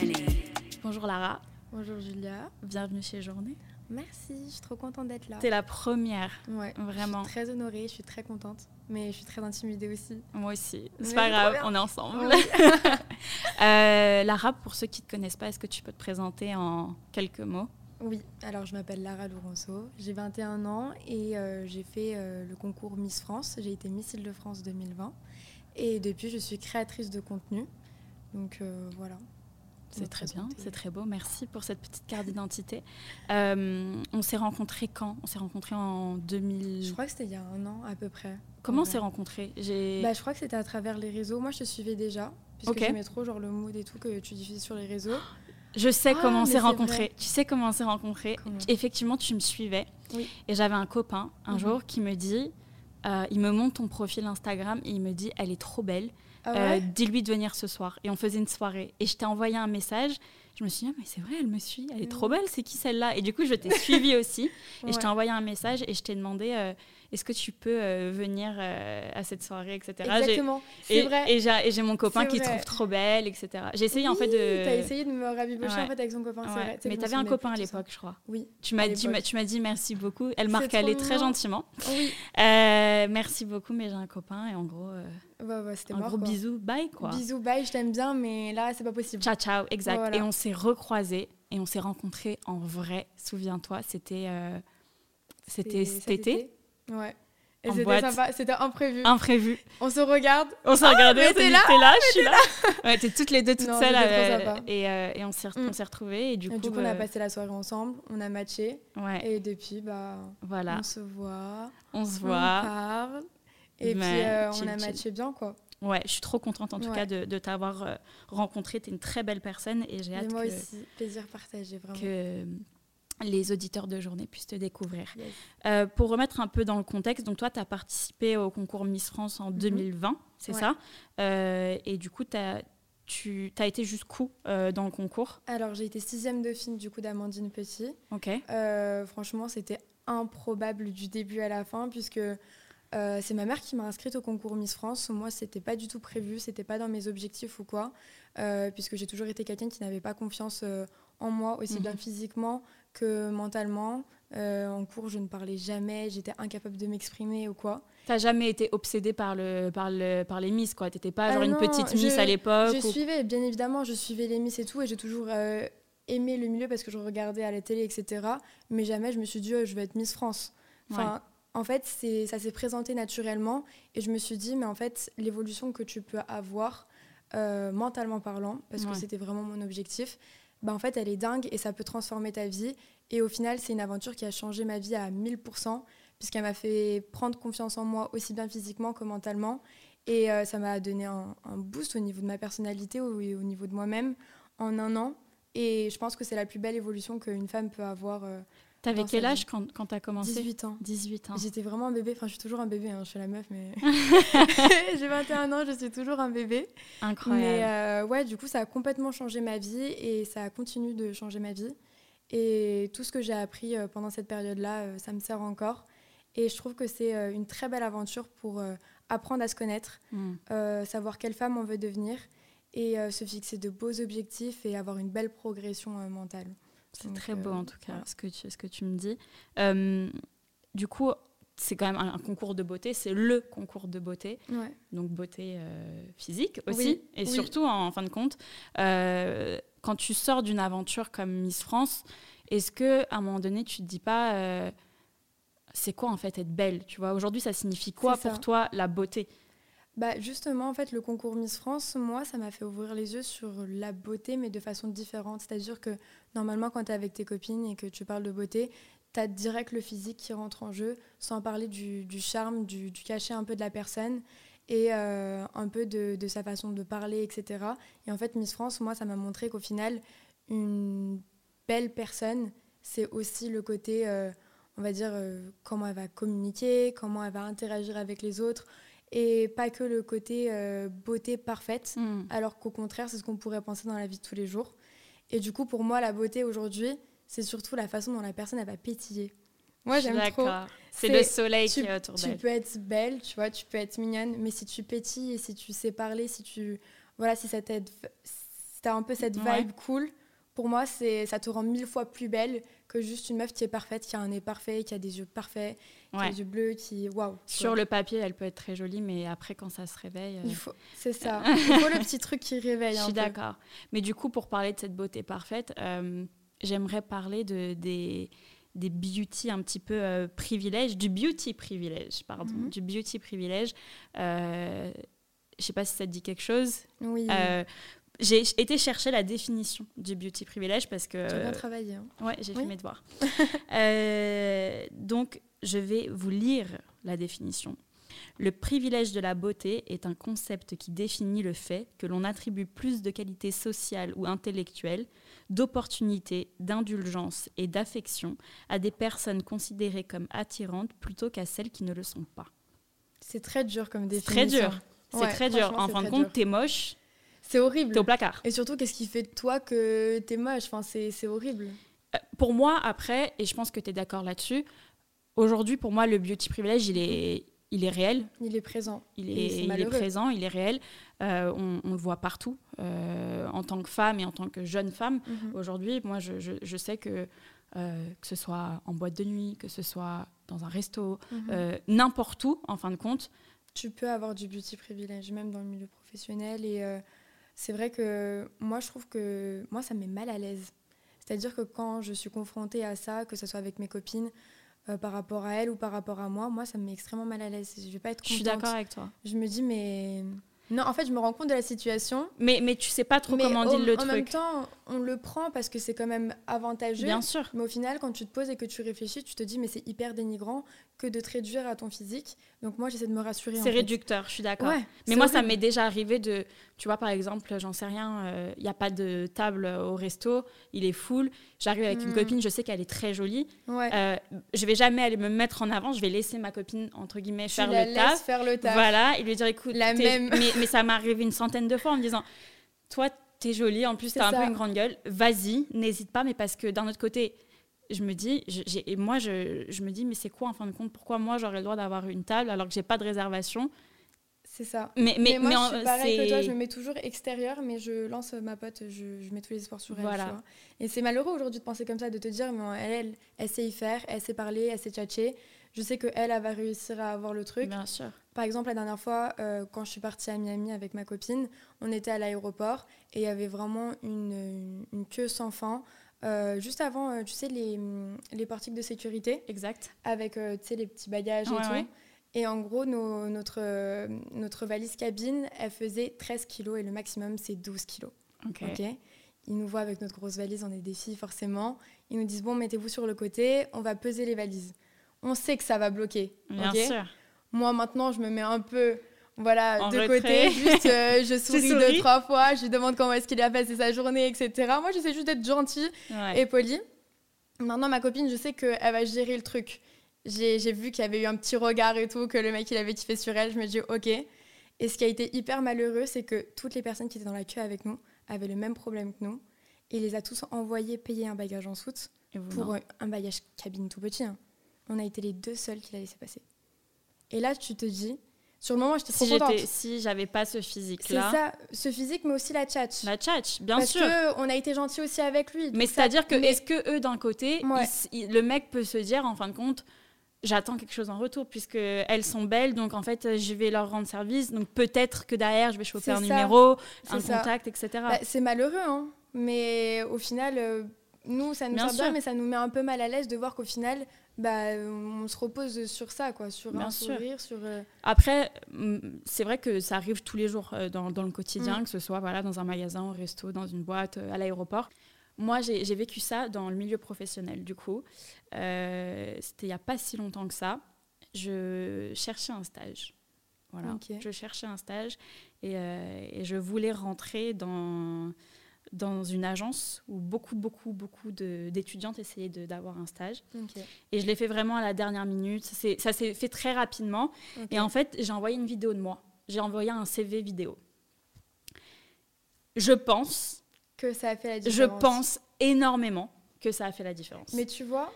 journey. Bonjour Lara, Bonjour Julia. bienvenue chez Journée. Merci, je suis trop contente d'être là. T'es la première, Ouais. vraiment. Je suis très honorée, je suis très contente, mais je suis très intimidée aussi. Moi aussi. C'est pas grave, on est ensemble. Oui. Euh, Lara, pour ceux qui te connaissent pas, est-ce que tu peux te présenter en quelques mots? Oui, alors je m'appelle Lara Lourenço, j'ai 21 ans et euh, j'ai fait euh, le concours Miss France. J'ai été Miss Île-de-France 2020 et depuis je suis créatrice de contenu. Donc voilà. C'est très bien, c'est très beau. Merci pour cette petite carte d'identité. Euh, on s'est rencontrés quand? On s'est rencontrés en 2000. Je crois que c'était il y a un an à peu près. Comment on s'est rencontrés? J'ai. Bah, je crois que c'était à travers les réseaux. Moi je te suivais déjà, puisque Ok. j'aimais trop genre le mood et tout que tu diffuses sur les réseaux. Je sais Ah, comment on s'est rencontrés. Tu sais comment on s'est rencontrés? Comment? Effectivement, tu me suivais. Oui. Et j'avais un copain un Mhm. jour qui me dit, euh, il me montre ton profil Instagram et il me dit, elle est trop belle. Ah Euh, Dis-lui de venir ce soir. Et on faisait une soirée. Et je t'ai envoyé un message. Je me suis dit, ah, mais c'est vrai, elle me suit. Elle est trop Mhm. belle. C'est qui celle-là? Et du coup, je t'ai suivi aussi. Et je t'ai envoyé un message et je t'ai demandé, euh, est-ce que tu peux euh, venir euh, à cette soirée, etc. Exactement, c'est Et, vrai. et j'ai mon copain qui vrai. trouve trop belle, etc. J'ai essayé en fait de. T'as essayé de me rabibocher Ouais. en fait avec son copain, c'est vrai. Mais t'avais un copain à l'époque, je crois. Oui. Tu m'as dit, tu m'as dit merci beaucoup. Elle m'a recalé très gentiment. Oui. Euh, merci beaucoup, mais j'ai un copain et en gros, Ouais, ouais, c'était un mort. gros quoi. bisou, bye quoi. Bisous, bye, je t'aime bien, mais là, c'est pas possible. Ciao, ciao, exact. Voilà. Et on s'est recroisés et on s'est rencontrés en vrai. Souviens-toi, c'était euh, c'était cet été, Ouais. Et c'était sympa, c'était imprévu. imprévu. On se regarde. On s'est regardé, on s'est t'es dit, là t'es là, je suis là. Ouais, t'es toutes les deux toutes Non, seules euh, et, euh, et on s'est Mm. on s'est retrouvés et du Et coup, du coup, on a euh, passé la soirée ensemble, on a matché. ouais, Et depuis, bah, voilà, on se voit, on se on voit. parle. Et puis, euh, chill, on a chill. matché bien, quoi. Ouais, je suis trop contente en tout Ouais. cas de, de t'avoir rencontré. T'es une très belle personne et j'ai hâte moi que, aussi, plaisir partagé, vraiment. que les auditeurs de journée puissent te découvrir. Yes. Euh, pour remettre un peu dans le contexte, donc toi, tu as participé au concours Miss France en 2020, c'est Mhm. Ouais. ça? Euh, Et du coup, tu as été jusqu'où euh, dans le concours? Alors, j'ai été sixième dauphine, du coup, d'Amandine Petit. Ok. Euh, franchement, c'était improbable du début à la fin, puisque c'est ma mère qui m'a inscrite au concours Miss France. Moi, c'était pas du tout prévu, c'était pas dans mes objectifs ou quoi, puisque j'ai toujours été quelqu'un qui n'avait pas confiance en moi, aussi bien Mhm. physiquement que mentalement. Euh, en cours, je ne parlais jamais, j'étais incapable de m'exprimer ou quoi. T'as jamais été obsédée par, le, par, le, par les Miss, quoi T'étais pas Ah genre une petite Miss je- à l'époque Je ou- suivais, bien évidemment, je suivais les Miss et tout, et j'ai toujours euh, aimé le milieu parce que je regardais à la télé, etc. Mais jamais je me suis dit, oh, je vais être Miss France. Enfin, en fait, ça s'est présenté naturellement, et je me suis dit, mais en fait, l'évolution que tu peux avoir, euh, mentalement parlant, parce Ouais. que c'était vraiment mon objectif, bah, en fait, elle est dingue et ça peut transformer ta vie. Et au final, c'est une aventure qui a changé ma vie à 1000%, puisqu'elle m'a fait prendre confiance en moi, aussi bien physiquement que mentalement. Et euh, ça m'a donné un, boost au niveau de ma personnalité et au niveau de moi-même en un an. Et je pense que c'est la plus belle évolution qu'une femme peut avoir. euh, T'avais quel âge quand, quand t'as commencé? 18 ans. 18 ans. J'étais vraiment un bébé, enfin je suis toujours un bébé, hein, je suis la meuf, mais j'ai 21 ans, je suis toujours un bébé. Incroyable. Mais euh, ouais, du coup, ça a complètement changé ma vie et ça continue de changer ma vie. Et tout ce que j'ai appris euh, pendant cette période-là, euh, ça me sert encore. Et je trouve que c'est une très belle aventure pour apprendre à se connaître, Mm. euh, savoir quelle femme on veut devenir et euh, se fixer de beaux objectifs et avoir une belle progression mentale. C'est Donc, très beau euh, en tout cas voilà. ce, que tu, ce que tu me dis. Euh, du coup, c'est quand même un, un concours de beauté, c'est le concours de beauté, Ouais. donc beauté euh, physique aussi, Oui, et oui. surtout en, fin de compte, euh, quand tu sors d'une aventure comme Miss France, est-ce que à un moment donné tu te dis pas euh, c'est quoi en fait être belle, tu vois? Aujourd'hui, ça signifie quoi ça. pour toi la beauté? Bah justement, en fait, le concours Miss France, moi, ça m'a fait ouvrir les yeux sur la beauté, mais de façon différente. C'est-à-dire que normalement, quand tu es avec tes copines et que tu parles de beauté, tu as direct le physique qui rentre en jeu, sans parler du, du charme, du, du cachet un peu de la personne et euh, un peu de, de sa façon de parler, etc. Et en fait, Miss France, moi, ça m'a montré qu'au final, une belle personne, c'est aussi le côté, euh, on va dire, euh, comment elle va communiquer, comment elle va interagir avec les autres, et pas que le côté beauté parfaite, Mm. alors qu'au contraire, c'est ce qu'on pourrait penser dans la vie de tous les jours. Et du coup, pour moi, la beauté aujourd'hui, c'est surtout la façon dont la personne elle va pétiller. Moi, j'aime trop. C'est le soleil tu, qui est autour tu d'elle. peux être belle, tu vois, tu peux être mignonne, mais si tu pétilles et si tu sais parler, si tu voilà, si ça t'aide si t'as un peu cette Ouais. vibe cool, pour moi, c'est ça te rend mille fois plus belle que juste une meuf qui est parfaite, qui a un nez parfait, qui a des yeux parfaits, qui a des yeux bleus, qui. Waouh! Sur vois. le papier, elle peut être très jolie, mais après, quand ça se réveille. euh, Il faut... C'est ça. Il faut le petit truc qui réveille. Je suis d'accord. Mais du coup, pour parler de cette beauté parfaite, euh, j'aimerais parler de, des, des beauty un petit peu euh, privilèges, du beauty privilège, pardon, Mhm. du beauty privilège. Euh, je sais pas si ça te dit quelque chose. Oui. Euh, j'ai été chercher la définition du beauty privilège parce que Tu as bien travaillé. hein. Ouais, j'ai Oui. fait mes devoirs. Euh, donc, je vais vous lire la définition. Le privilège de la beauté est un concept qui définit le fait que l'on attribue plus de qualités sociales ou intellectuelles, d'opportunités, d'indulgence et d'affection à des personnes considérées comme attirantes plutôt qu'à celles qui ne le sont pas. C'est très dur comme définition. très dur. C'est Ouais, très dur. En fin de compte, t'es moche, C'est horrible. t'es au placard. Et surtout, qu'est-ce qui fait de toi que t'es moche? Enfin, C'est c'est horrible. Euh, Pour moi, après, et je pense que tu es d'accord là-dessus, aujourd'hui, pour moi, le beauty privilège, il est, il est réel. Il est présent. Il est, il est présent, il est réel. Euh, on, on le voit partout. Euh, en tant que femme et en tant que jeune femme, Mhm. aujourd'hui, moi, je, je- je sais que euh, que ce soit en boîte de nuit, que ce soit dans un resto, Mhm. n'importe où, en fin de compte. Tu peux avoir du beauty privilège, même dans le milieu professionnel. Et c'est vrai que moi, je trouve que moi, ça me met mal à l'aise. C'est-à-dire que quand je suis confrontée à ça, que ce soit avec mes copines, euh, par rapport à elles ou par rapport à moi, moi, ça me met extrêmement mal à l'aise. Je vais pas être Je suis contente. d'accord avec toi. Je me dis, mais. Non, en fait, je me rends compte de la situation. Mais, mais tu sais pas trop mais comment au- dire le en même truc. temps, on le prend parce que c'est quand même avantageux. Bien sûr. Mais au final, quand tu te poses et que tu réfléchis, tu te dis, mais c'est hyper dénigrant que de te réduire à ton physique. Donc moi, j'essaie de me rassurer. en C'est fait. réducteur, je suis d'accord. Ouais, Mais moi, ça m'est déjà arrivé de, tu vois, par exemple, j'en sais rien, il n'y a pas de table au resto, il est full. J'arrive avec une Mm. copine, je sais qu'elle est très jolie. Ouais. Euh, je vais jamais aller me mettre en avant, je vais laisser ma copine, entre guillemets, faire la le taf. faire le taf. Voilà, et lui dire, écoute, La t'es- même. Mais, mais ça m'est arrivé une centaine de fois en me disant, toi, t'es jolie, en plus, t'as un peu une grande gueule, vas-y, n'hésite pas, mais parce que d'un autre côté, je me dis, je- et moi, je, je me dis, mais c'est quoi en fin de compte Pourquoi moi, j'aurais le droit d'avoir une table alors que j'ai pas de réservation? C'est ça. mais, mais, Mais, moi, mais je suis pareil que toi, je me mets toujours extérieur, mais je lance ma pote, je, je mets tous les espoirs sur elle. Voilà. tu vois. Et c'est malheureux aujourd'hui de penser comme ça, de te dire, mais elle, elle, elle sait y faire, elle sait parler, elle sait tchatcher. Je sais qu'elle, elle va réussir à avoir le truc. Bien sûr. Par exemple, la dernière fois, euh, quand je suis partie à Miami avec ma copine, on était à l'aéroport et il y avait vraiment une, une- une queue sans fin. euh, juste avant, euh, tu sais, les, les portiques de sécurité Exact. avec euh, tu sais, les petits bagages Ouais, et tout. ouais. Et en gros, nos- notre, euh, notre valise cabine, elle faisait 13 kilos et le maximum, c'est 12 kilos. Ok. ok Ils nous voient avec notre grosse valise, on est des filles forcément. Ils nous disent, bon, mettez-vous sur le côté, on va peser les valises. On sait que ça va bloquer. Bien sûr. Moi, maintenant, je me mets un peu voilà, En de retrait. côté. Juste, euh, je souris deux, trois fois. Je lui demande comment est-ce qu'il a passé sa journée, etc. Moi, j'essaie juste d'être gentille Ouais. et polie. Maintenant, ma copine, je sais qu'elle va gérer le truc. J'ai vu qu'il y avait eu un petit regard et tout, que le mec, il avait kiffé sur elle. Je me dis, OK. Et ce qui a été hyper malheureux, c'est que toutes les personnes qui étaient dans la queue avec nous avaient le même problème que nous. Et il les a tous envoyés payer un bagage en soute pour non. un bagage cabine tout petit. hein. On a été les deux seuls qui l'a laissé passer. Et là, tu te dis, sur le moment, j'étais trop si contente. j'étais, si j'avais pas ce C'est physique-là, ça, ce physique, mais aussi la tchatch. la tchatch, bien Parce sûr. que on a été gentil aussi avec lui. Mais c'est-à-dire que, mais- est-ce que eux, d'un côté, Ouais. ils s- ils- le mec peut se dire, en fin de compte, j'attends quelque chose en retour, puisque elles sont belles, donc en fait, je vais leur rendre service, donc peut-être que derrière, je vais choper un ça. numéro, un ça. contact, etc. Bah, c'est malheureux, hein. Mais au final, euh, nous, ça nous Bien sert bien, mais ça nous met un peu mal à l'aise de voir qu'au final, bah, on se repose sur ça, quoi, sur Bien un sûr. sourire, sur. euh, Après, mm, c'est vrai que ça arrive tous les jours euh, dans, dans le quotidien, Mm. que ce soit voilà, dans un magasin, au resto, dans une boîte, euh, à l'aéroport. Moi, j'ai vécu ça dans le milieu professionnel, du coup. Euh, C'était il n'y a pas si longtemps que ça. Je cherchais un stage. Voilà. Ok. Je cherchais un stage et, euh, et je voulais rentrer dans, dans une agence où beaucoup, beaucoup, beaucoup d'étudiantes essayaient d'avoir un stage. ok, Et je l'ai fait vraiment à la dernière minute. Ça s'est fait très rapidement. ok. Et en fait, j'ai envoyé une vidéo de moi. J'ai envoyé un CV vidéo. Je pense, que ça a fait la je différence. pense énormément que ça a fait la différence. Mais tu vois,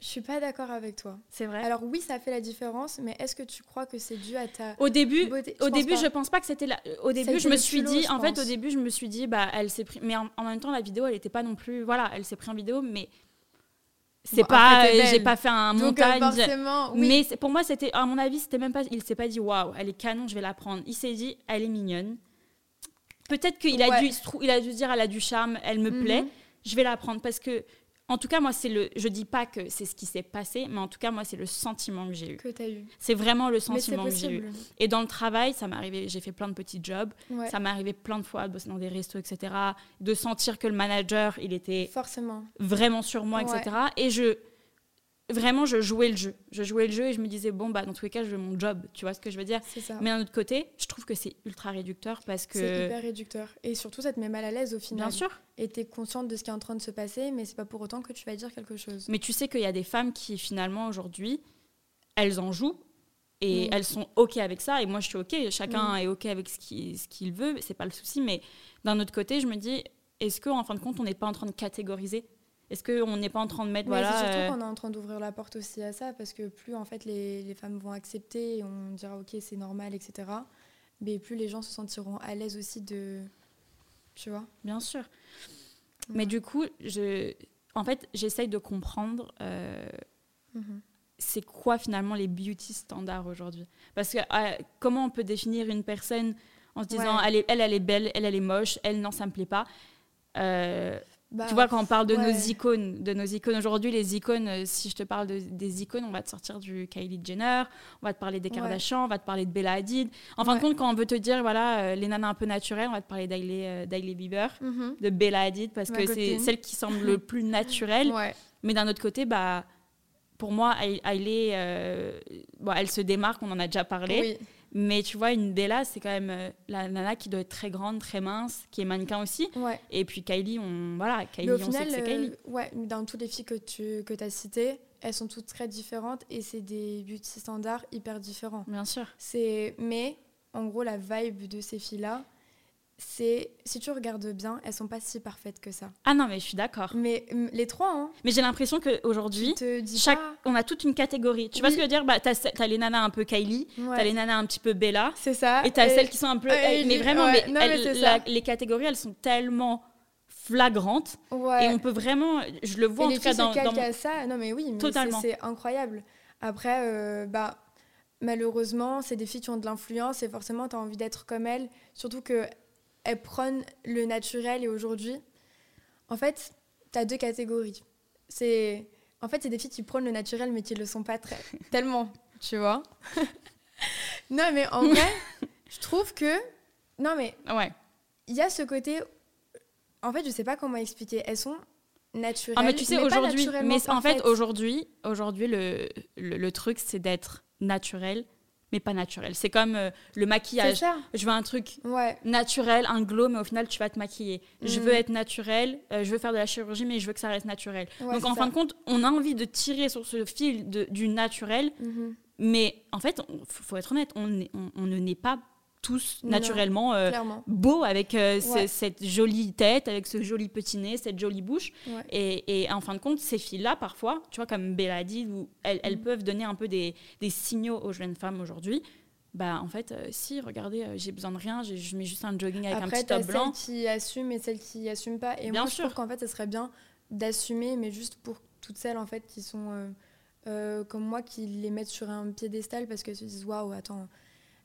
Je suis pas d'accord avec toi. C'est vrai. Alors oui, ça fait la différence, mais est-ce que tu crois que c'est dû à ta Au début, beauté? Au Je début, pas? je pense pas que c'était la. Au début, je me suis dit, je en fait, au début, je me suis dit, bah, elle s'est pris. Mais en, en même temps, la vidéo, elle était pas non plus. Voilà, elle s'est pris en vidéo, mais c'est Bon, pas. J'ai pas fait un Donc montage. forcément, oui. Mais pour moi, c'était, à mon avis, c'était même pas. Il s'est pas dit, waouh, elle est canon, je vais la prendre. Il s'est dit, elle est mignonne. Peut-être qu'il a dû, il a dû dire, elle a du charme, elle me Mhm. plaît, je vais la prendre parce que. En tout cas, moi, c'est le. Je dis pas que c'est ce qui s'est passé, mais en tout cas, moi, c'est le sentiment que j'ai eu. que tu as eu. C'est vraiment le sentiment que j'ai eu. Et dans le travail, ça m'est arrivé. J'ai fait plein de petits jobs. Ouais. Ça m'est arrivé plein de fois de bosser dans des restos, etc. De sentir que le manager, il était Forcément. vraiment sur moi, Ouais. etc. Et je, vraiment, je jouais le jeu. Je jouais le jeu et je me disais, bon, bah, dans tous les cas, je veux mon job. Tu vois ce que je veux dire C'est ça. Mais d'un autre côté, je trouve que c'est ultra réducteur parce C'est que. hyper réducteur. Et surtout, ça te met mal à l'aise au final. Bien sûr. Et tu es consciente de ce qui est en train de se passer, mais c'est pas pour autant que tu vas dire quelque chose. Mais tu sais qu'il y a des femmes qui, finalement, aujourd'hui, elles en jouent. Et Mm. elles sont OK avec ça. Et moi, je suis OK. Chacun Mm. est OK avec ce qu'il ce qu'il veut. C'est pas le souci. Mais d'un autre côté, je me dis, est-ce qu'en fin de compte, on n'est pas en train de catégoriser Est-ce qu'on n'est pas en train de mettre. Mais voilà, c'est surtout euh, qu'on est en train d'ouvrir la porte aussi à ça, parce que plus en fait les, les femmes vont accepter, et on dira ok c'est normal, etc. Mais plus les gens se sentiront à l'aise aussi de, tu vois. Bien sûr. Mais du coup, je, en fait, j'essaye de comprendre euh, Mhm. c'est quoi finalement les beauty standards aujourd'hui. Parce que euh, comment on peut définir une personne en se disant Ouais. elle, est, elle, elle est belle, elle, elle est moche, elle, non, ça me plaît pas. Euh, Bah, tu vois, quand on parle de ouais. nos icônes, de nos icônes aujourd'hui, les icônes, euh, si je te parle de- des icônes, on va te sortir du Kylie Jenner, on va te parler des Ouais. Kardashian, on va te parler de Bella Hadid. En fin de compte, quand on veut te dire, voilà, euh, les nanas un peu naturelles, on va te parler d'Hailey euh, Bieber Mhm. de Bella Hadid parce Ma que c'est celle qui semble le plus naturelle. Mais d'un autre côté, bah, pour moi, Hailey, euh, bon, elle se démarque, on en a déjà parlé. Oui. Mais tu vois, une Bella, c'est quand même euh, la nana qui doit être très grande, très mince, qui est mannequin aussi. Ouais. Et puis Kylie, on, voilà, Kylie, au on final, sait que c'est euh, Kylie. ouais, dans toutes les filles que tu que as citées, elles sont toutes très différentes et c'est des beauty standards hyper différents. Bien sûr. Mais en gros la vibe de ces filles-là, c'est si tu regardes bien, elles sont pas si parfaites que ça. Ah non, mais je suis d'accord. Mais les trois, hein, Mais j'ai l'impression te dis chaque... pas. on a toute une catégorie. Tu vois ce que je veux dire? Bah, T'as as les nanas un peu Kylie, Ouais. t'as les nanas un petit peu Bella, C'est ça. et t'as celles qui sont un peu. Ouais, mais j'ai- vraiment, ouais, mais non, mais elles- c'est la- ça. les catégories, elles sont tellement flagrantes. Ouais. Et on peut vraiment. Je le vois Et en les tout cas dans. dans mon- ça. Non, mais oui, mais Totalement. c'est c'est incroyable. Après, euh, bah, malheureusement, c'est des filles qui ont de l'influence et forcément, tu as envie d'être comme elles. Surtout que elles prennent le naturel et aujourd'hui, en fait, tu as deux catégories. C'est. En fait, c'est des filles qui prennent le naturel mais qui le sont pas très tellement, tu vois. non, mais en vrai, je trouve que non mais Ouais. il y a ce côté. En fait, je sais pas comment expliquer. Elles sont naturelles. Ah, mais tu sais, aujourd'hui. Mais en fait, aujourd'hui, aujourd'hui le, le, le truc, c'est d'être naturel, mais pas naturel. C'est comme euh, le maquillage. ça. Je veux un truc Ouais. naturel, un glow, mais au final, tu vas te maquiller. Je veux être naturel, euh, je veux faire de la chirurgie, mais je veux que ça reste naturel. ouais, Donc, en ça. fin de compte, on a envie de tirer sur ce fil de- du naturel, Mhm. mais en fait, il faut, être honnête, on, on ne naît pas tous naturellement euh, beaux avec euh, Ouais. cette jolie tête, avec ce joli petit nez, cette jolie bouche. Ouais. Et, et en fin de compte, ces filles-là, parfois, tu vois, comme Bella où elles, elles Mhm. peuvent donner un peu des, des signaux aux jeunes femmes aujourd'hui. Bah, en fait, euh, si, regardez, j'ai besoin de rien, je mets juste un jogging avec un Après, petit top blanc. celles qui assument et celles qui assument pas. Et Bien moi, je sûr. trouve qu'en fait, ce serait bien d'assumer, mais juste pour toutes celles en fait qui sont comme moi, qui les mettent sur un piédestal parce qu'elles se disent waouh, attends.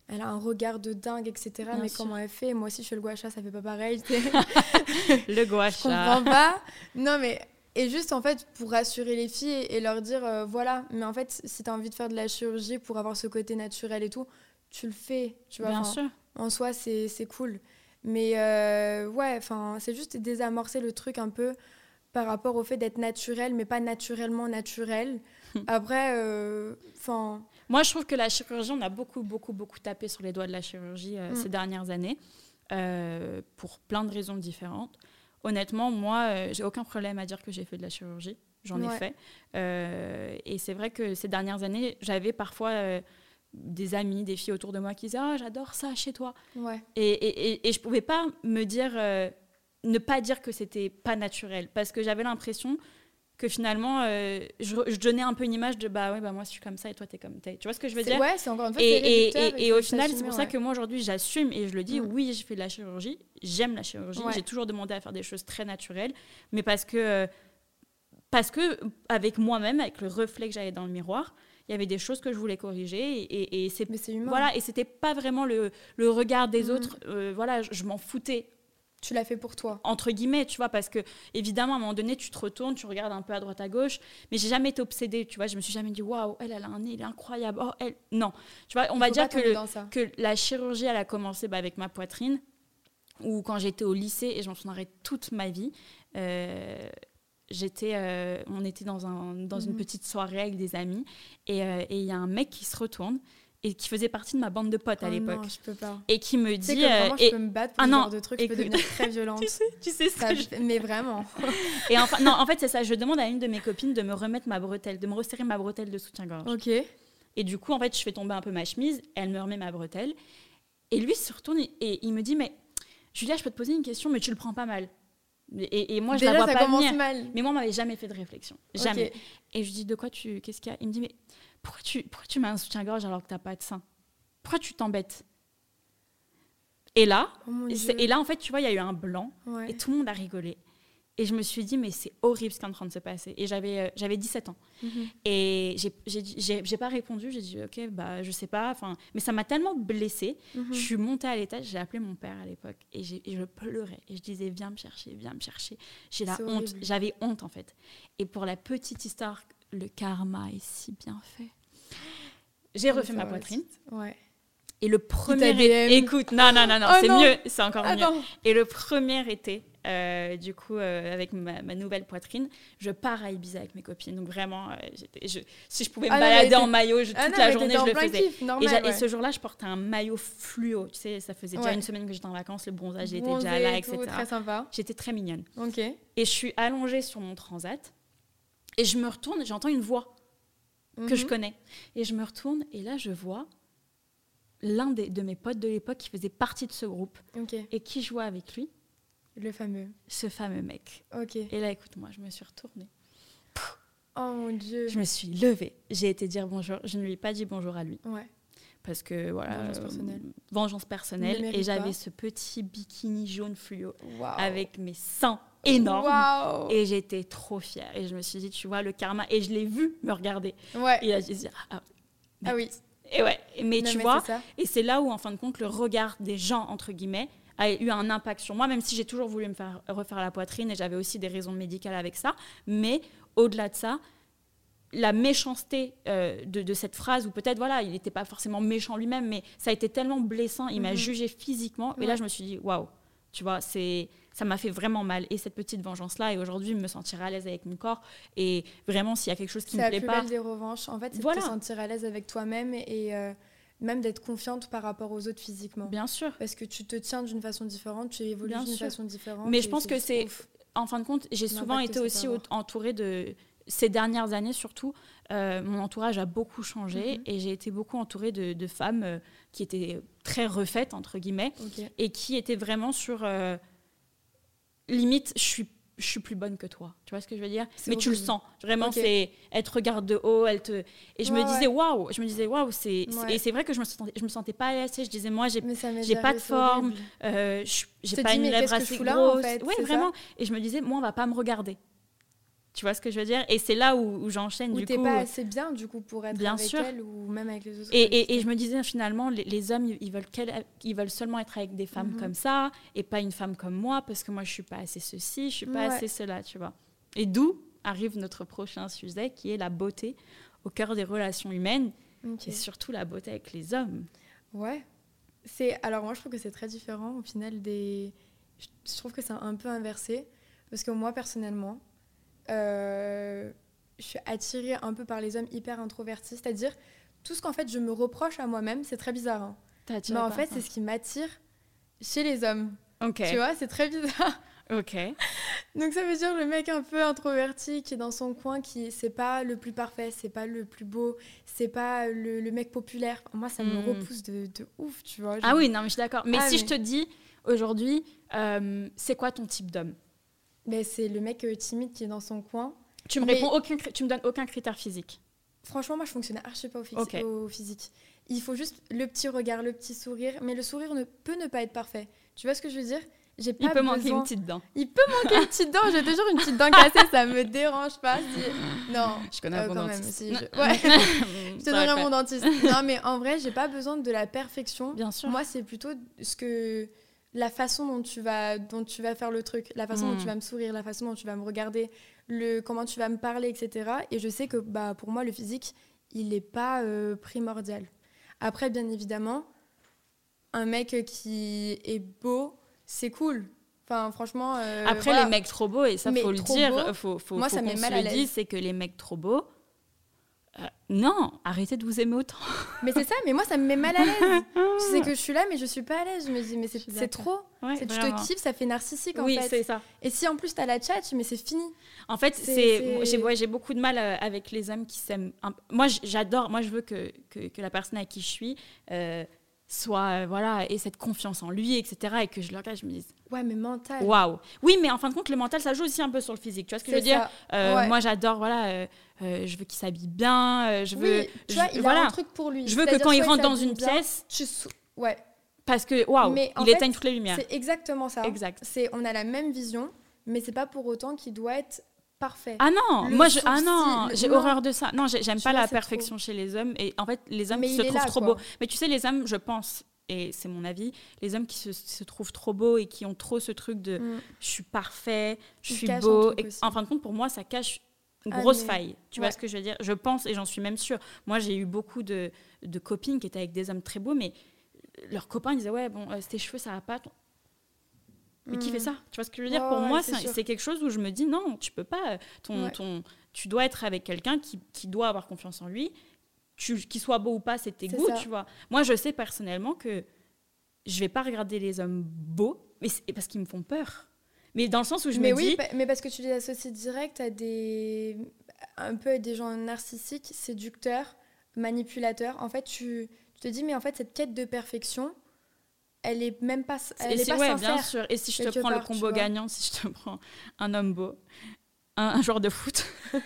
Elle a un regard de dingue, etc. Bien mais sûr. comment elle fait? Moi aussi, je fais le gua sha, ça fait pas pareil. Le Je gouache. comprends pas. Non, mais. Et juste, en fait, pour rassurer les filles et leur dire, euh, voilà, mais en fait, si tu as envie de faire de la chirurgie pour avoir ce côté naturel et tout, tu le fais. Tu vois, Bien Enfin, sûr. en soi, c'est c'est cool. Mais euh, ouais, enfin, c'est juste désamorcer le truc un peu par rapport au fait d'être naturel, mais pas naturellement naturel. Après, euh, enfin, Moi, je trouve que la chirurgie, on a beaucoup, beaucoup, beaucoup tapé sur les doigts de la chirurgie euh, Mm. ces dernières années, euh, pour plein de raisons différentes. Honnêtement, moi, euh, j'ai aucun problème à dire que j'ai fait de la chirurgie. J'en ai fait. Et c'est vrai que ces dernières années, j'avais parfois des amis, des filles autour de moi qui disaient Ah, j'adore ça chez toi. ouais. Et, et, et, et je pouvais pas me dire, ne pas dire que c'était pas naturel, parce que j'avais l'impression que finalement, euh, je, je donnais un peu une image de bah ouais, bah moi je suis comme ça et toi t'es comme t'es. Tu vois ce que je veux dire? Ouais, c'est encore une fois. et, et, et- et au final, c'est pour ça que moi aujourd'hui j'assume et je le dis Mm. oui, j'ai fait de la chirurgie, j'aime la chirurgie, Ouais. j'ai toujours demandé à faire des choses très naturelles, mais parce que, euh, parce que avec moi-même, avec le reflet que j'avais dans le miroir, il y avait des choses que je voulais corriger et, et, et c'est Mais c'est humain. voilà et c'était pas vraiment le, le regard des Mm. autres, euh, voilà, je, je m'en foutais Tu l'as fait pour toi. entre guillemets, tu vois, parce que évidemment, à un moment donné, tu te retournes, tu regardes un peu à droite à gauche, mais j'ai jamais été obsédée, tu vois, je me suis jamais dit, waouh, elle, elle a un nez, il est incroyable, oh, elle, non, tu vois, on Il va dire que, le- la chirurgie, elle a commencé bah, avec ma poitrine, ou quand j'étais au lycée, et j'en souviendrai toute ma vie, euh, j'étais, euh, on était dans, un, dans une Mhm. petite soirée avec des amis, et euh, et il y a un mec qui se retourne, et qui faisait partie de ma bande de potes à Oh l'époque, Non, je peux pas. et qui me dit, euh, vraiment, et- je peux me battre pour Ah ce non, genre de truc, je peux devenir très violente. tu sais, tu sais ce Ça- que je Mais vraiment. Et enfin, non, en fait, c'est ça. Je demande à une de mes copines de me remettre ma bretelle, de me resserrer ma bretelle de soutien-gorge. Ok. Et du coup, en fait, je fais tomber un peu ma chemise, elle me remet ma bretelle. Et lui se retourne et, il me dit Mais Julia, je peux te poser une question, mais tu le prends pas mal. Et, et moi, je Déjà, la vois ça pas commence venir. mal. Mais moi, on m'avait jamais fait de réflexion. Jamais. Et je lui dis De quoi tu. Qu'est-ce qu'il y a? Il me dit Mais pourquoi tu, pourquoi tu mets un soutien-gorge alors que t'as pas de sein? Pourquoi tu t'embêtes? Et là, Oh et, là, en fait, tu vois, il y a eu un blanc. Ouais. Et tout le monde a rigolé. Et je me suis dit, mais c'est horrible ce qui est en train de se passer. Et j'avais euh, j'avais 17 ans. Mhm. Et j'ai- j'ai pas répondu. J'ai dit, ok, bah, je sais pas. Enfin, mais ça m'a tellement blessée. Mhm. Je suis montée à l'étage, j'ai appelé mon père à l'époque. Et, et je pleurais. Et je disais, viens me chercher, viens me chercher. J'ai la honte. J'avais honte, en fait. Et pour la petite histoire, le karma est si bien fait. J'ai refait ma poitrine. Ouais. Et le premier. DM. é- Écoute, non, non, non, non, Oh c'est mieux. C'est encore mieux. Et le premier été, euh, du coup, euh, avec ma, ma nouvelle poitrine, je pars à Ibiza avec mes copines. Donc vraiment, euh, je- si je pouvais me Ah mais balader en maillot je- Ah toute non, la journée, je le faisais. kiff, Et, normal, et ouais. ce jour-là, je portais un maillot fluo. Tu sais, ça faisait déjà une semaine que j'étais en vacances, le bronzage, j'étais déjà là, et etc. Très sympa. J'étais très mignonne. Ok. Et je suis allongée sur mon transat. Et je me retourne et j'entends une voix que je Mhm. connais. Et je me retourne et là, je vois l'un des- de mes potes de l'époque qui faisait partie de ce groupe et qui jouait avec lui, Le fameux. ce fameux mec. Ok. Et là, écoute-moi, je me suis retournée. Oh mon dieu. Je me suis levée. J'ai été dire bonjour. Je ne lui ai pas dit bonjour à lui. Ouais. Parce que, voilà. Vengeance euh, personnelle. vengeance personnelle. Et j'avais ce petit bikini jaune fluo avec mes seins énormes. Waouh. Et j'étais trop fière. Et je me suis dit, tu vois, le karma. Et je l'ai vu me regarder. Ouais. Et là, j'ai dit, ah, Ah oui. Et ouais. Mais Non, tu mais vois, et c'est là où, en fin de compte, le regard des gens, entre guillemets, a eu un impact sur moi, même si j'ai toujours voulu me faire refaire la poitrine et j'avais aussi des raisons médicales avec ça. Mais au-delà de ça, la méchanceté euh, de, de cette phrase, ou peut-être, voilà, il n'était pas forcément méchant lui-même, mais ça a été tellement blessant, il m'a Mhm. jugé physiquement. Et là, je me suis dit, waouh, tu vois, c'est ça m'a fait vraiment mal. Et cette petite vengeance-là, et aujourd'hui, me sentir à l'aise avec mon corps. Et vraiment, s'il y a quelque chose qui C'est me la plaît plus pas, belle des revanches. En fait, c'est Voilà. de te sentir à l'aise avec toi-même et euh, même d'être confiante par rapport aux autres physiquement. bien sûr. Parce que tu te tiens d'une façon différente, tu évolues d'une façon différente. Mais je pense que c'est- en fin de compte, j'ai souvent été aussi entourée de ces dernières années surtout. euh, mon entourage a beaucoup changé Mhm. et j'ai été beaucoup entourée de, de femmes euh, qui étaient très refaites entre guillemets et qui étaient vraiment sur euh, limite je suis je suis plus bonne que toi. Tu vois ce que je veux dire? Mais tu le sens. Vraiment, c'est elle te regarde de haut, elle te et je Ouais, me disais waouh, je me disais waouh, c'est Ouais. et c'est vrai que je me sentais je me sentais pas assez. Je disais moi j'ai pas de forme, euh, je- j'ai pas dis, une lèvre assez fous là, en grosse. fait, ouais, c'est ça vraiment. Et je me disais, moi, on va pas me regarder. Tu vois ce que je veux dire? Et c'est là où, où j'enchaîne du coup. pas assez bien du coup pour être Bien avec sûr. elle ou même avec les autres. Et, et- je me disais finalement, les, les hommes, ils veulent, ils veulent seulement être avec des femmes Mhm. comme ça et pas une femme comme moi parce que moi, je suis pas assez ceci, je suis pas Ouais. assez cela, tu vois. Et d'où arrive notre prochain sujet qui est la beauté au cœur des relations humaines Ok. et surtout la beauté avec les hommes. Ouais. C'est alors moi je trouve que c'est très différent au final des. Je trouve que c'est un peu inversé parce que moi personnellement, euh, je suis attirée un peu par les hommes hyper introvertis, c'est-à-dire tout ce qu'en fait je me reproche à moi-même, c'est très bizarre. hein. Mais en fait c'est ce qui m'attire chez les hommes. Ok. Tu vois, c'est très bizarre. Ok. Donc ça veut dire le mec un peu introverti qui est dans son coin, qui c'est pas le plus parfait, c'est pas le plus beau, c'est pas le, le mec populaire. Moi ça me Mm. repousse de, de ouf, tu vois. Ah oui, non, mais je suis d'accord. Mais Ah, si mais- je te dis aujourd'hui, euh, c'est quoi ton type d'homme? Mais c'est le mec euh, timide qui est dans son coin. Tu me Mais- réponds aucun, cri- tu me donnes aucun critère physique. Franchement, moi, je fonctionne archi pas au, fix- Ok. au physique. Il faut juste le petit regard, le petit sourire. Mais le sourire ne peut ne pas être parfait. Tu vois ce que je veux dire? J'ai pas Il peut manquer une petite dent. Il peut manquer une petite dent. J'ai toujours une petite dent cassée. Ça me dérange pas. si- Non. Je connais Euh, un bon même, dentiste. si, je- Ouais. Je te donnerai mon dentiste. Non, mais en vrai, j'ai pas besoin de la perfection. Bien sûr. Moi, c'est plutôt ce que la façon dont tu vas dont tu vas faire le truc, la façon dont tu vas me sourire, la façon dont tu vas me regarder, le comment tu vas me parler, etc. Et je sais que bah pour moi le physique, il n'est pas euh, primordial. Après, bien évidemment, un mec qui est beau, c'est cool. Enfin, franchement. euh, Après, voilà. les mecs trop beaux, et ça, Mais faut le dire, beaux, faut, faut, moi, faut ça met mal à l'aise. c'est que les mecs trop beaux, euh, non, arrêtez de vous aimer autant. Mais c'est ça, mais moi ça me met mal à l'aise. tu sais que je suis là, mais je suis pas à l'aise. Je me dis, mais c'est Je trop. Ouais, C'est- tu te kiffes, ça fait narcissique en Oui, fait. c'est ça. Et si en plus t'as la tchatch, mais c'est fini. En fait, C'est- j'ai ouais, beaucoup de mal euh, avec les hommes qui s'aiment. Moi, j'adore. Moi, je veux que, que, que la personne avec qui je suis euh, soit euh, voilà ait cette confiance en lui, etc. Et que je le regarde, je me dise Ouais, mais mental. waouh. Oui, mais en fin de compte, le mental, ça joue aussi un peu sur le physique. Tu vois ce que je veux dire. Euh, Ouais. Moi, j'adore. Voilà, euh, euh, je veux qu'il s'habille bien. je veux. Oui, tu je- vois, il voilà. a un truc pour lui. Je veux que quand il rentre dans une bien, pièce, tu sou- Ouais, parce que waouh, il fait, éteigne toutes les lumières. c'est exactement ça. Exact. C'est on a la même vision, mais c'est pas pour autant qu'il doit être parfait. Ah non, Le moi je, ah non, j'ai horreur de ça. Non, j'ai- j'aime pas vois, la perfection chez les hommes. Et en fait, les hommes Mais se trouvent là, trop beaux. Mais tu sais, les hommes, je pense, et c'est mon avis, les hommes qui se, se trouvent trop beaux et qui ont trop ce truc de Mm. je suis parfait, je Ils suis beau. Et en fin de compte, pour moi, ça cache une Ah, grosse mais- faille. Tu vois ce que je veux dire? Je pense, et j'en suis même sûre. Moi, j'ai eu beaucoup de, de copines qui étaient avec des hommes très beaux, mais leurs copains disaient Ouais, bon, euh, tes cheveux, ça va pas. ton- Mais qui Mm. fait ça? Tu vois ce que je veux dire? Pour ouais, moi, c'est quelque chose où je me dis non, tu peux pas. euh, Ton, Ouais. ton, tu dois être avec quelqu'un qui, qui doit avoir confiance en lui. Qu'il soit beau ou pas, c'est tes goûts, ça. tu vois. Moi, je sais personnellement que je vais pas regarder les hommes beaux, mais parce qu'ils me font peur. Mais dans le sens où je mais me oui, dis, mais parce que tu les associes direct à des un peu à des gens narcissiques, séducteurs, manipulateurs. En fait, tu, tu te dis mais en fait cette quête de perfection, elle est même pas elle et est si- pas ouais, sincère. bien sûr. Et si je te prends le part, combo gagnant, si je te prends un homme beau, un, un joueur de foot.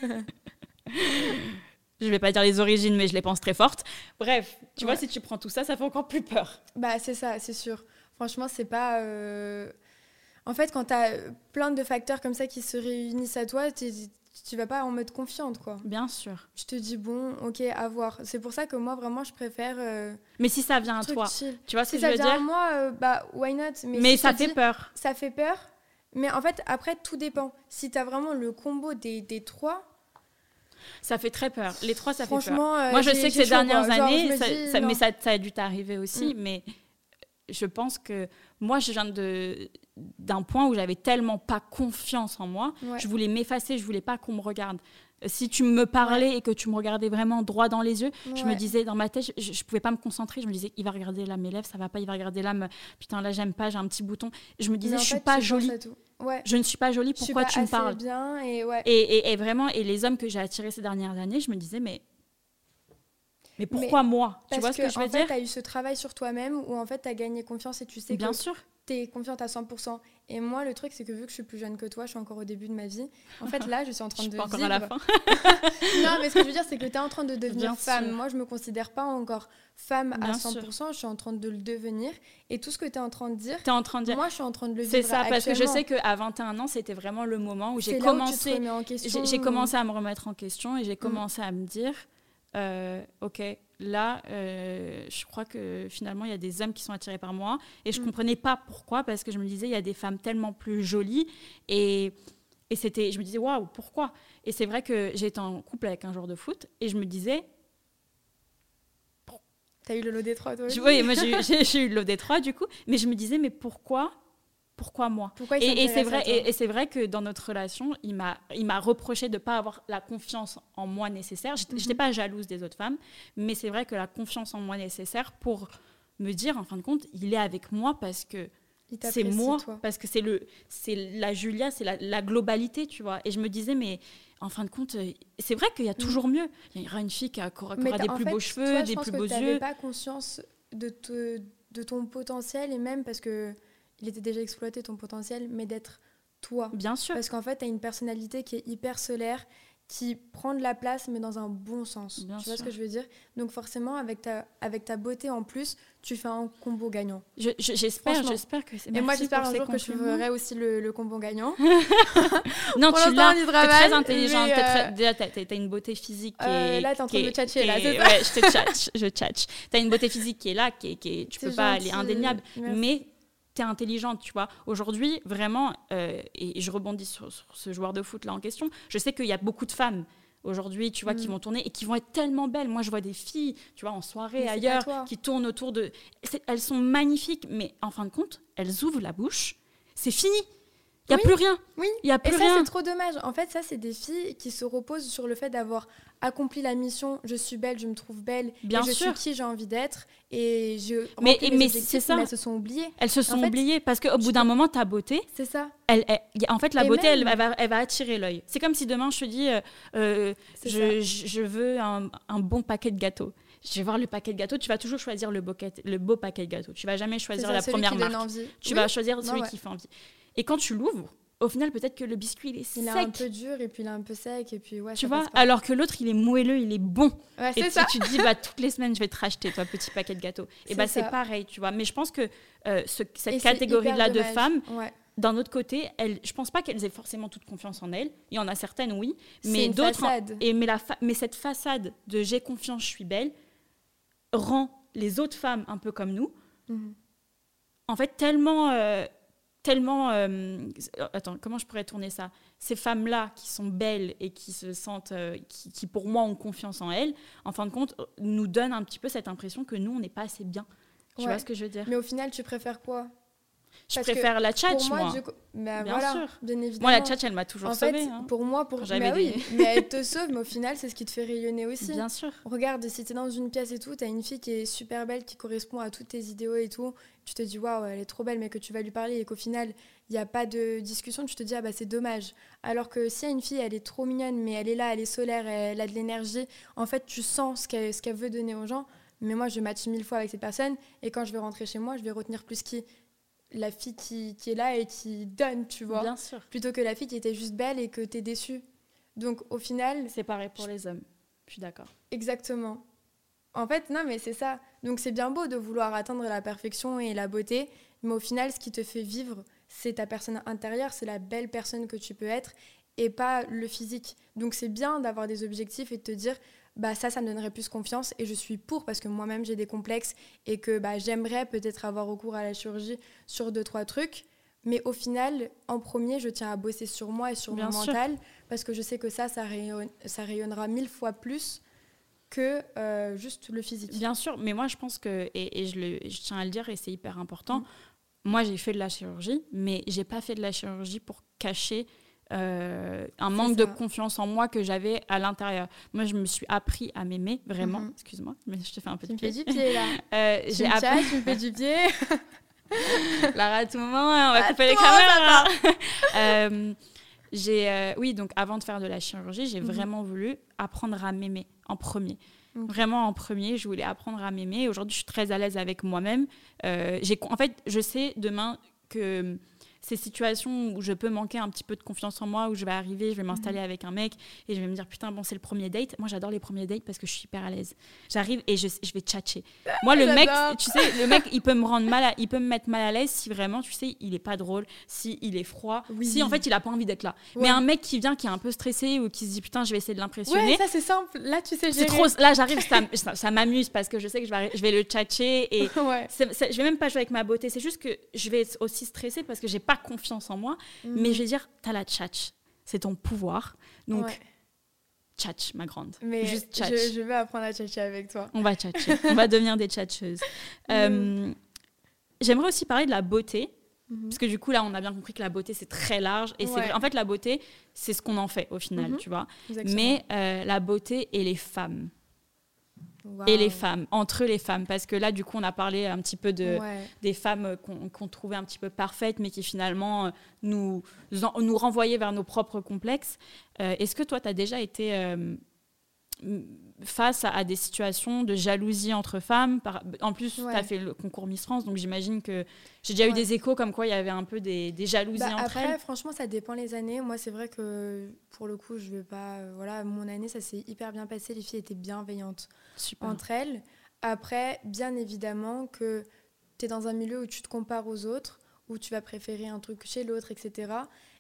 je vais pas dire les origines, mais je les pense très fortes. Bref, tu vois, si tu prends tout ça, ça fait encore plus peur. Bah, c'est ça, c'est sûr. Franchement, c'est pas. euh, En fait, quand t'as plein de facteurs comme ça qui se réunissent à toi, tu vas pas en mode confiante, quoi. Bien sûr. Je te dis, bon, ok, à voir. C'est pour ça que moi, vraiment, je préfère. euh, Mais si ça vient à toi, chill. tu vois ce Si que je ça veux vient à moi, euh, bah, why not? Mais, si je ça fait dis- peur. Ça fait peur. Mais en fait, après, tout dépend. Si t'as vraiment le combo des, des trois, Ça fait très peur. Les trois, ça fait peur. franchement. euh, Moi, je sais que ces quoi. dernières Genre, années, ça- dis, ça- mais ça, ça a dû t'arriver aussi. Mm. Mais je pense que moi, je viens de d'un point où j'avais tellement pas confiance en moi. Ouais. Je voulais m'effacer, je voulais pas qu'on me regarde. Si tu me parlais et que tu me regardais vraiment droit dans les yeux, je me disais dans ma tête, je, je pouvais pas me concentrer. Je me disais, il va regarder là mes lèvres, ça va pas. Il va regarder là, me- putain là j'aime pas, j'ai un petit bouton. Je me disais, je suis fait, pas tu penses jolie. Ouais. Je ne suis pas jolie. Pourquoi tu me parles bien et ouais. et, et- et vraiment, et les hommes que j'ai attirés ces dernières années, je me disais, mais, mais pourquoi moi? Tu vois ce que, je veux en fait, dire? tu as eu ce travail sur toi-même où en fait tu as gagné confiance et tu sais Bien que sûr. tu es confiante à 100%. Et moi, le truc, c'est que vu que je suis plus jeune que toi, je suis encore au début de ma vie. En fait, là, je suis en Je train suis de pas encore vivre. à la fin. non, mais ce que je veux dire, c'est que tu es en train de devenir Bien femme. sûr. Moi, je me considère pas encore femme à Bien 100%. Je suis en train de le devenir. Et tout ce que tu es en train de dire, es en train de dire. moi, je suis en train de le vivre. C'est ça, parce que je sais qu'à 21 ans, c'était vraiment le moment où j'ai commencé. remets en question. J'ai j'ai commencé à me remettre en question Mm. et j'ai commencé à me dire euh, ok, là, euh, je crois que finalement, il y a des hommes qui sont attirés par moi. Et je Mm. comprenais pas pourquoi, parce que je me disais, il y a des femmes tellement plus jolies. Et, et c'était, je me disais, waouh, pourquoi? Et c'est vrai que j'étais en couple avec un joueur de foot et je me disais, T'as eu le lot Détroit, toi aussi je, oui, moi j'ai eu- j'ai j'ai eu le Détroit du coup, mais je me disais, mais pourquoi Pourquoi moi Pourquoi et, et c'est vrai, toi et, et c'est vrai que dans notre relation, il m'a, il m'a reproché de ne pas avoir la confiance en moi nécessaire. J'étais, j'étais Mhm. pas jalouse des autres femmes, mais c'est vrai que la confiance en moi nécessaire pour me dire, en fin de compte, il est avec moi parce que c'est moi, toi. parce que c'est le, c'est la Julia, c'est la, la globalité, tu vois. Et je me disais, mais en fin de compte, c'est vrai qu'il y a toujours mieux. Il y aura une fille qui, a- qui aura. Mais des plus fait, beaux toi, cheveux, je des pense plus que beaux yeux. pas conscience de, te- de ton potentiel et même parce que il était déjà exploité ton potentiel, mais d'être toi. Bien sûr. Parce qu'en fait, tu as une personnalité qui est hyper solaire, qui prend de la place, mais dans un bon sens. Bien tu vois ce que je veux dire? Donc forcément, avec ta, avec ta beauté en plus, tu fais un combo gagnant. Je- je- J'espère, j'espère que c'est. Et moi, j'espère un jour que je ferai aussi le, le combo gagnant. Non, Pour tu l'as. T'es très t'es euh, Déjà, t'as une beauté physique qui Euh, est. là, t'es en train de me tchatcher, là, c'est Ouais, je te tchatche, je tchatche. T'as une beauté physique qui est là, qui est, qui est- tu peux pas, elle est indéniable. Merci. Mais t'es intelligente, tu vois. Aujourd'hui, vraiment, euh, et je rebondis sur, sur ce joueur de foot là en question, je sais qu'il y a beaucoup de femmes aujourd'hui, tu vois, qui Mm. vont tourner et qui vont être tellement belles. Moi, je vois des filles, tu vois, en soirée, Mais ailleurs, qui tournent autour de... Elles sont magnifiques, mais en fin de compte, elles ouvrent la bouche, c'est fini. Il n'y a Oui. plus rien. Oui, Il n'y a Et plus ça, rien. c'est trop dommage. En fait, ça, c'est des filles qui se reposent sur le fait d'avoir accompli la mission. Je suis belle, je me trouve belle. Bien et je sûr. suis qui j'ai envie d'être. Et je. Mais- mes mais c'est ça. Mais elles se sont oubliées. Elles se sont fait, oubliées parce qu'au bout d'un moment, ta beauté, C'est ça. elle, elle- en fait, la Et beauté, elle, même- elle va, elle va attirer l'œil. C'est comme si demain, je te dis, euh, euh, je, je- je veux un, un bon paquet de gâteaux. Je vais voir le paquet de gâteaux. Tu vas toujours choisir le beau, le beau paquet de gâteaux. Tu vas jamais choisir ça, la première marque. Tu Oui, vas choisir non, celui ouais. qui fait envie. Et quand tu l'ouvres, au final, peut-être que le biscuit, il est Il est sec. un peu dur et puis il est un peu sec. Et puis, ouais, tu vois, alors que l'autre, il est moelleux, il est bon. Ouais, Et c'est tu, ça. tu te dis, bah, toutes les semaines, je vais te racheter, toi, petit paquet de gâteaux. Et bah, c'est pareil, tu vois. Mais je pense que euh, ce- Et cette catégorie-là de femmes, Ouais. d'un autre côté, elles, je pense pas qu'elles aient forcément toute confiance en elles. Il y en a certaines, oui. Mais d'autres. façade. Et mais, la fa- mais cette façade de j'ai confiance, je suis belle, rend les autres femmes un peu comme nous, Mhm. en fait, tellement. euh, tellement euh, attends, comment je pourrais tourner ça? Ces femmes-là qui sont belles et qui se sentent. euh, qui, qui, pour moi, ont confiance en elles, en fin de compte, nous donnent un petit peu cette impression que nous, on n'est pas assez bien. Tu Ouais. vois ce que je veux dire? Mais au final, tu préfères quoi? Je parce préfère la tchatch, Pour moi, moi. du coup- bah, Bien voilà, sûr. bien évidemment. Moi, la tchatch, elle m'a toujours en fait, sauvée. hein. pour moi, pour bah oui, mais elle te sauve, mais au final, c'est ce qui te fait rayonner aussi. Bien sûr. Regarde, si t'es dans une pièce et tout, t'as une fille qui est super belle, qui correspond à toutes tes idéaux et tout, tu te dis waouh, elle est trop belle, mais que tu vas lui parler et qu'au final, il n'y a pas de discussion, tu te dis ah bah c'est dommage. Alors que si une fille, elle est trop mignonne, mais elle est là, elle est solaire, elle a de l'énergie, en fait, tu sens ce qu'elle ce qu'elle veut donner aux gens. Mais moi, je match mille fois avec cette personne et quand je vais rentrer chez moi, je vais retenir plus qui? La fille qui, qui est là et qui donne, tu vois. Bien sûr. Plutôt que la fille qui était juste belle et que t'es déçue. Donc au final, C'est pareil pour les hommes. Je suis d'accord. Exactement. En fait, non, mais c'est ça. Donc c'est bien beau de vouloir atteindre la perfection et la beauté, mais au final, ce qui te fait vivre, c'est ta personne intérieure, c'est la belle personne que tu peux être et pas le physique. Donc c'est bien d'avoir des objectifs et de te dire, bah ça, ça me donnerait plus confiance et je suis pour parce que moi-même j'ai des complexes et que bah, j'aimerais peut-être avoir recours à la chirurgie sur deux, trois trucs. Mais au final, en premier, je tiens à bosser sur moi et sur Bien mon sûr. mental parce que je sais que ça, ça, rayonne- ça rayonnera mille fois plus que euh, juste le physique. Bien sûr, mais moi je pense que, et, et je, le, je tiens à le dire, et c'est hyper important, Mm. moi j'ai fait de la chirurgie, mais j'ai pas fait de la chirurgie pour cacher euh, un manque de ça. confiance en moi que j'avais à l'intérieur. Moi je me suis appris à m'aimer, vraiment. Mhm. Excuse-moi, mais je te fais un peu Tu de me fais pied. du pied là. Euh, Tu j'ai me appris. tu me fais du pied. Lara, à tout moment, on va À couper les caméras. Euh, j'ai, euh, oui, donc avant de faire de la chirurgie, j'ai Mhm. vraiment voulu apprendre à m'aimer en premier. Vraiment en premier, je voulais apprendre à m'aimer. Aujourd'hui, je suis très à l'aise avec moi-même. Euh, j'ai, en fait, je sais demain que ces situations où je peux manquer un petit peu de confiance en moi, où je vais arriver, je vais m'installer Mhm. avec un mec et je vais me dire putain bon c'est le premier date. Moi j'adore les premiers dates parce que je suis hyper à l'aise. J'arrive et je, je vais tchatcher. Moi le mec, tu sais, le mec il peut me rendre mal, à- il peut me mettre mal à l'aise si vraiment tu sais il est pas drôle, si il est froid, Oui. si en fait il a pas envie d'être là. Ouais. Mais un mec qui vient qui est un peu stressé ou qui se dit putain je vais essayer de l'impressionner. Ouais, ça c'est simple. Là, tu sais trop là j'arrive ça, ça, ça m'amuse parce que je sais que je vais, je vais le tchatcher et ouais. c'est- je vais même pas jouer avec ma beauté, c'est juste que je vais être aussi stressée parce que j'ai pas confiance en moi. Mais je vais dire, t'as la tchatch, c'est ton pouvoir. Donc, Ouais. tchatch, ma grande. Mais Juste tchatch. je, je veux apprendre à tchatcher avec toi. On va tchatcher, on va devenir des tchatcheuses. Euh, J'aimerais aussi parler de la beauté. Mhm. Parce que du coup, là, on a bien compris que la beauté, c'est très large. Et c'est Ouais. en fait, la beauté, c'est ce qu'on en fait au final, Mhm. tu vois. Exactement. Mais euh, la beauté et les femmes. Et les femmes, entre les femmes. Parce que là, du coup, on a parlé un petit peu de, Ouais. des femmes euh, qu'on trouvait un petit peu parfaites, mais qui finalement euh, nous, nous renvoyaient vers nos propres complexes. Euh, Est-ce que toi, tu as déjà été euh, face à, des situations de jalousie entre femmes. en plus, tu as fait le concours Miss France, donc j'imagine que j'ai déjà eu des échos comme quoi il y avait un peu des, jalousies bah, entre après, franchement, ça dépend les années. Moi, c'est vrai que pour le coup, je vais pas. Euh, voilà, mon année, ça s'est hyper bien passé. Les filles étaient bienveillantes entre elles. Après, bien évidemment que tu es dans un milieu où tu te compares aux autres, où tu vas préférer un truc chez l'autre, etc.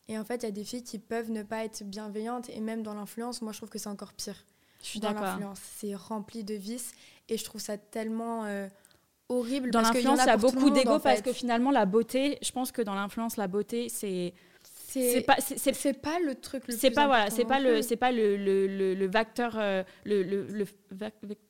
Et en fait, il y a des filles qui peuvent ne pas être bienveillantes. Et même dans l'influence, moi, je trouve que c'est encore pire. Je suis dans l'influence. C'est rempli de vices et je trouve ça tellement euh, horrible. Dans l'influence, il y a, beaucoup d'ego parce que finalement, la beauté, je pense que dans l'influence, la beauté, c'est c'est pas c'est pas le truc le c'est pas voilà c'est pas le c'est pas le le, le, le vecteur euh, le, le, le,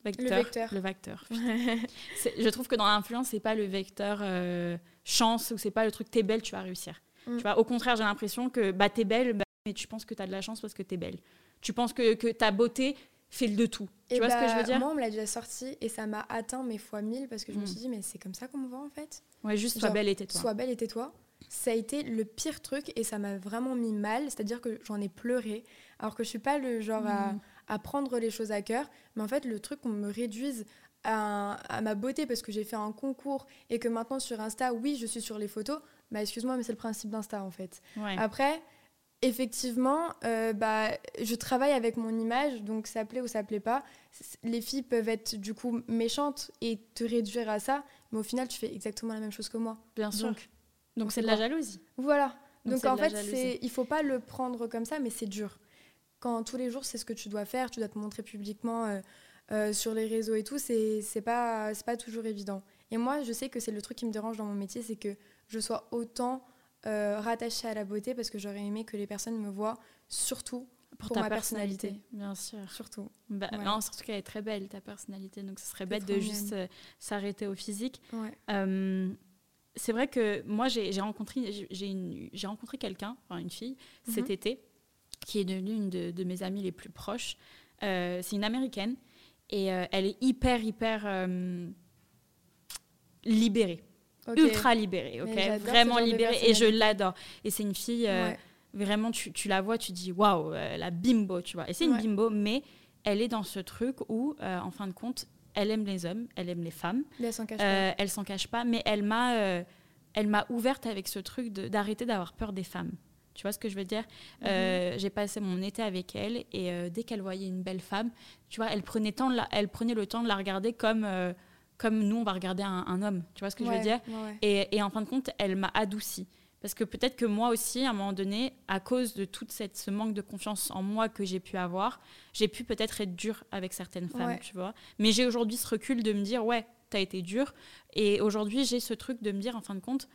vecteur le vecteur je trouve que dans l'influence c'est pas le vecteur euh, chance ou c'est pas le truc t'es belle tu vas réussir mm. tu vois au contraire j'ai l'impression que bah t'es belle bah, mais tu penses que t'as de la chance parce que t'es belle tu penses que, que ta beauté fait le de tout. Tu vois ce que je veux bah, dire Moi, on me l'a déjà sorti et ça m'a atteint mes fois mille parce que je me mm. suis dit, mais c'est comme ça qu'on me voit en fait. Ouais, juste sois belle et tais-toi. Sois belle et tais-toi. Ça a été le pire truc et ça m'a vraiment mis mal. C'est-à-dire que j'en ai pleuré. Alors que je suis pas le genre à, mm. à, prendre les choses à cœur. Mais en fait, le truc qu'on me réduise à, à, ma beauté parce que j'ai fait un concours et que maintenant sur Insta, oui, je suis sur les photos. Bah, excuse-moi, mais c'est le principe d'Insta en fait. Après effectivement, euh, bah, je travaille avec mon image, donc ça plaît ou ça plaît pas. Les filles peuvent être du coup méchantes et te réduire à ça, mais au final, tu fais exactement la même chose que moi. Bien sûr. Donc c'est de la jalousie. Voilà. Donc, en fait, c'est, il faut pas le prendre comme ça, mais c'est dur. Quand tous les jours, c'est ce que tu dois faire, tu dois te montrer publiquement euh, euh, sur les réseaux et tout, c'est, c'est pas, c'est pas toujours évident. Et moi, je sais que c'est le truc qui me dérange dans mon métier, c'est que je sois autant euh, rattachée à la beauté parce que j'aurais aimé que les personnes me voient surtout pour, ta ma personnalité. Bien sûr. Surtout. Bah, Non, surtout qu'elle est très belle, ta personnalité. Donc ce serait bête de juste euh, s'arrêter au physique. Euh, c'est vrai que moi, j'ai rencontré, j'ai rencontré quelqu'un, enfin une fille, cet mhm. été, qui est devenue une de, de, mes amies les plus proches. c'est une américaine et elle est hyper, hyper libérée ultra libérée, ok? Vraiment libérée. Et je l'adore. Et c'est une fille, euh, vraiment, tu, tu, la vois, tu dis waouh, euh, la bimbo, tu vois. Et c'est une bimbo, mais elle est dans ce truc où, euh, en fin de compte, elle aime les hommes, elle aime les femmes. Mais elle s'en cache pas. Elle s'en cache pas, mais elle m'a, elle m'a ouverte avec ce truc d'arrêter d'avoir peur des femmes. Tu vois ce que je veux dire? Mhm. J'ai passé mon été avec elle et dès qu'elle voyait une belle femme, tu vois, elle prenait, temps elle prenait le temps de la regarder comme comme nous, on va regarder un, homme. Tu vois ce que je veux dire et, en fin de compte, elle m'a adoucie. Parce que peut-être que moi aussi, à un moment donné, à cause de tout cette, ce manque de confiance en moi que j'ai pu avoir, j'ai pu peut-être être dure avec certaines femmes, tu vois. Mais j'ai aujourd'hui ce recul de me dire, ouais, t'as été dure. Et aujourd'hui, j'ai ce truc de me dire, en fin de compte,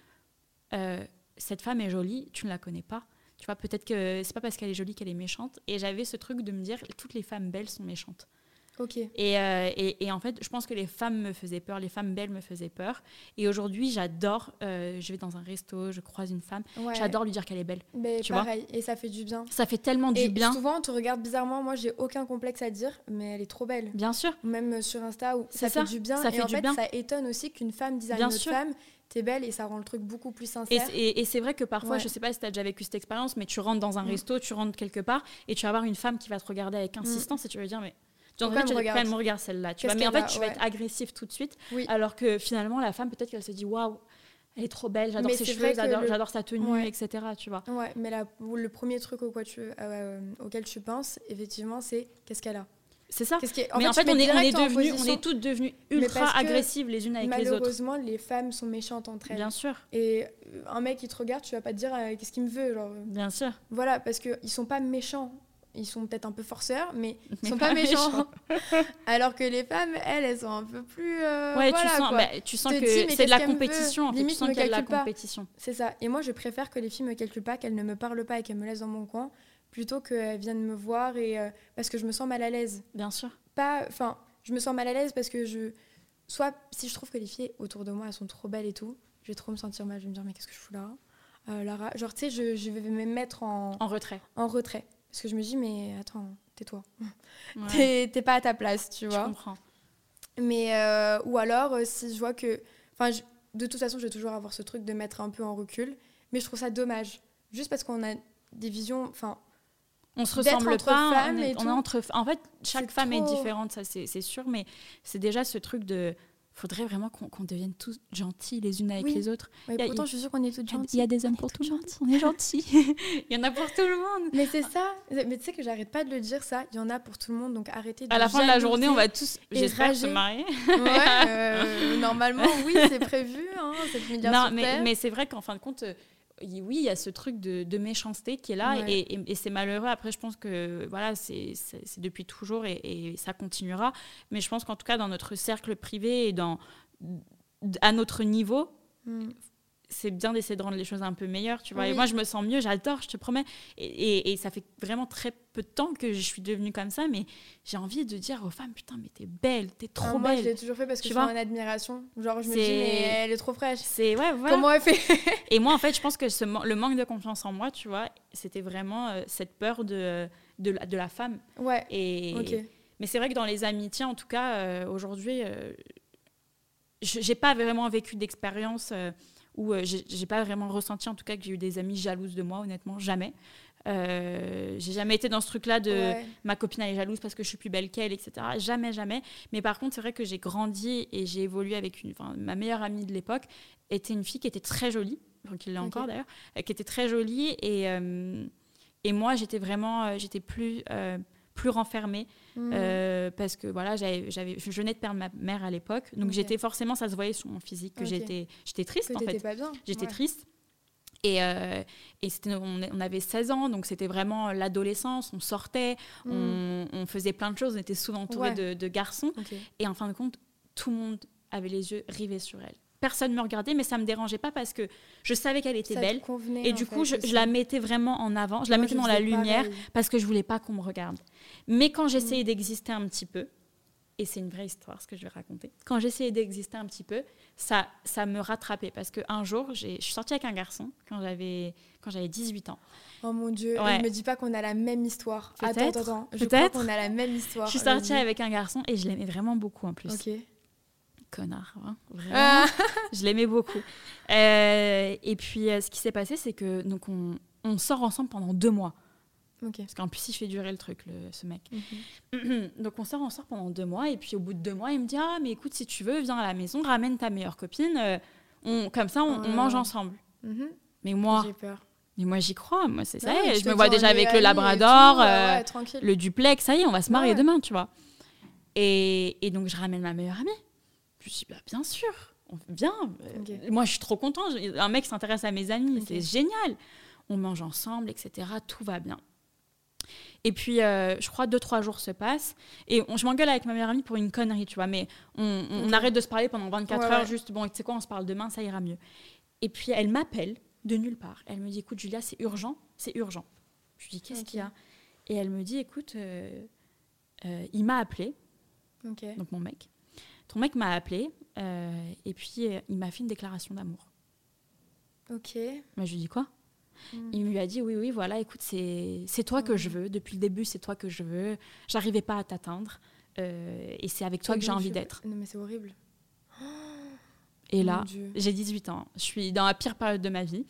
euh, cette femme est jolie, tu ne la connais pas. Tu vois, peut-être que c'est pas parce qu'elle est jolie qu'elle est méchante. Et j'avais ce truc de me dire, toutes les femmes belles sont méchantes. Ok. Euh, et, et, en fait, je pense que les femmes me faisaient peur, les femmes belles me faisaient peur. Et aujourd'hui, j'adore. Euh, je vais dans un resto, je croise une femme, j'adore lui dire qu'elle est belle. Mais tu pareil, vois et ça fait du bien. Ça fait tellement du bien. Souvent, on te regarde bizarrement. Moi, j'ai aucun complexe à dire, mais elle est trop belle. Bien sûr. Même sur Insta, où ça, fait du bien. Ça et fait en du fait, bien. ça étonne aussi qu'une femme dise à une autre femme t'es belle et ça rend le truc beaucoup plus sincère. Et, c'est vrai que parfois, je sais pas si t'as déjà vécu cette expérience, mais tu rentres dans un mm. resto, tu rentres quelque part et tu vas avoir une femme qui va te regarder avec mm. insistance et tu vas dire, mais Genre, en fait, tu me regarde celle-là, tu vois. Mais en fait, tu vas être agressif tout de suite. Alors que finalement, la femme, peut-être qu'elle se dit waouh, elle est trop belle, j'adore ses cheveux, j'adore sa tenue, etc. Tu vois. Ouais, mais la, le premier truc au quoi tu, euh, auquel tu penses, effectivement, c'est qu'est-ce qu'elle a? C'est ça. mais en fait, on est, on est, devenu, on est toutes devenues ultra agressives les unes avec les autres. Malheureusement, les femmes sont méchantes entre elles. Bien sûr. Et euh, un mec qui te regarde, tu vas pas te dire euh, qu'est-ce qu'il me veut. Genre. Bien sûr. Voilà, parce qu'ils sont pas méchants ils sont peut-être un peu forceurs, mais ils sont pas, méchants. Alors que les femmes, elles, elles sont un peu plus. Euh, ouais, tu, sens, bah, tu sens que c'est de la compétition. En fait, tu sens qu'il y a de la compétition. C'est ça. Et moi, je préfère que les filles me calculent pas, qu'elles ne me parlent pas et qu'elles me laissent dans mon coin, plutôt qu'elles viennent me voir et euh, parce que je me sens mal à l'aise. Bien sûr. Pas, enfin, je me sens mal à l'aise parce que je, soit si je trouve que les filles autour de moi, elles sont trop belles et tout, je vais trop me sentir mal. Je vais me dire mais qu'est-ce que je fous là? Euh, Lara, genre tu sais, je, je vais me mettre en en retrait. En retrait. Parce que je me dis, mais attends, tais-toi. T'es pas à ta place, tu vois. Je comprends. Mais, euh, ou alors, euh, si je vois que. Enfin, de toute façon, je vais toujours avoir ce truc de mettre un peu en recul. Mais je trouve ça dommage. Juste parce qu'on a des visions. Enfin, on se ressemble entre pas. femmes on est- et on est tout. entre. En fait, chaque femme est différente, ça c'est c'est sûr, mais c'est déjà ce truc de. Faudrait vraiment qu'on devienne tous gentils les unes avec Oui. les autres. Mais Y a- pourtant, je suis sûre qu'on est a- gentilles. il y a des hommes pour tout le monde. On est gentils. Il y en a pour tout le monde. Mais c'est ça. Mais tu sais que j'arrête pas de le dire, ça. Il y en a pour tout le monde, donc arrêtez de À la fin de la journée, on va tous, j'espère, se marier. Ouais, euh, normalement, oui, c'est prévu. Hein, cette milliard Non, sur mais, Terre. mais c'est vrai qu'en fin de compte, oui, il y a ce truc de, de méchanceté qui est là Ouais. et, et- et c'est malheureux. Après, je pense que voilà, c'est depuis toujours et, et ça continuera. Mais je pense qu'en tout cas, dans notre cercle privé et dans, à notre niveau, Mm. C'est bien d'essayer de rendre les choses un peu meilleures, tu vois. Et moi, je me sens mieux, j'adore, je te promets. Et, et- et ça fait vraiment très peu de temps que je suis devenue comme ça, mais j'ai envie de dire aux femmes, putain, mais t'es belle, t'es Ah, trop moi, je belle. l'ai toujours fait parce que Tu je suis vois en admiration. Genre, je me dis, mais elle est trop fraîche. C'est ouais, voilà. Comment elle fait Et moi, en fait, je pense que ce le manque de confiance en moi, tu vois, c'était vraiment euh, cette peur de, de, la, de la femme. Ouais, Et. Mais c'est vrai que dans les amitiés, en tout cas, euh, aujourd'hui, euh, je j'ai pas vraiment vécu d'expérience euh, où euh, j'ai pas vraiment ressenti, en tout cas, que j'ai eu des amies jalouses de moi, honnêtement, jamais. Euh, j'ai jamais été dans ce truc-là de Ouais. ma copine elle est jalouse parce que je suis plus belle qu'elle, etc. Jamais, jamais. Mais par contre, c'est vrai que j'ai grandi et j'ai évolué avec une. Enfin, ma meilleure amie de l'époque était une fille qui était très jolie, qui l'est Ok. encore d'ailleurs, euh, qui était très jolie et euh, et moi j'étais vraiment, j'étais plus euh, plus renfermée Mm. euh, parce que voilà, j'avais, je venais de perdre ma mère à l'époque, donc j'étais forcément, ça se voyait sur mon physique que j'étais, j'étais triste que en fait. J'étais Ouais. triste. Et, euh, et c'était, on, on avait 16 ans, donc c'était vraiment l'adolescence. On sortait, Mm. on, on faisait plein de choses, on était souvent entourés Ouais. de, de garçons. Et en fin de compte, tout le monde avait les yeux rivés sur elle. Personne ne me regardait, mais ça me dérangeait pas parce que je savais qu'elle était Ça belle. Et du coup, fait, je, la mettais vraiment en avant, je la Moi, mettais je dans la lumière pareil. parce que je voulais pas qu'on me regarde. Mais quand j'essayais Mm. d'exister un petit peu, et c'est une vraie histoire ce que je vais raconter, quand j'essayais d'exister un petit peu, ça, ça me rattrapait parce qu'un jour, je suis sortie avec un garçon quand j'avais, quand j'avais 18 ans. Oh mon dieu, Ouais. ne me dis pas qu'on a la même histoire. Attends, attends, attends. Je crois qu'on a la même histoire. Je suis sortie avec un garçon et je l'aimais vraiment beaucoup en plus. Ok. Connard, hein, vraiment. Ah. je l'aimais beaucoup. Euh, et puis, euh, ce qui s'est passé, c'est que donc on, on sort ensemble pendant deux mois. Parce qu'en plus, il fait durer le truc, le- ce mec. Mhm. Donc on sort, on sort pendant deux mois et puis au bout de deux mois, il me dit ah mais écoute si tu veux viens à la maison, ramène ta meilleure copine, euh, on, comme ça on, Oh on là mange ensemble. Mhm. Mais moi, J'ai peur. mais moi j'y crois, moi c'est ça, Ouais, je me vois déjà avec le Labrador, tout, euh, ouais, le duplex, ça y est, on va se marier Ouais. demain, tu vois. Et, et donc je ramène ma meilleure amie. Je me dis bah bien sûr, on, euh, Ok. Moi je suis trop contente, un mec s'intéresse à mes amis, c'est génial. On mange ensemble, etc. Tout va bien. Et puis, euh, je crois, deux, trois jours se passent. Et on- je m'engueule avec ma meilleure amie pour une connerie, tu vois. Mais on, arrête de se parler pendant 24 Ouais, heures, ouais. juste, bon, tu sais quoi, on se parle demain, ça ira mieux. Et puis, elle m'appelle de nulle part. Elle me dit, écoute, Julia, c'est urgent, c'est urgent. Je lui dis, qu'est-ce qu'il y a? Et elle me dit, écoute, euh, euh, il m'a appelé, donc mon mec. Ton mec m'a appelé, et puis il m'a fait une déclaration d'amour. Ok. Moi, je lui dis, quoi? Mm. Il lui a dit oui, oui, voilà, écoute, c'est toi que je veux. Depuis le début, c'est toi que je veux. J'arrivais pas à t'atteindre. euh, et c'est avec toi que j'ai envie d'être. Non, mais c'est horrible. Et là, j'ai 18 ans. Je suis dans la pire période de ma vie.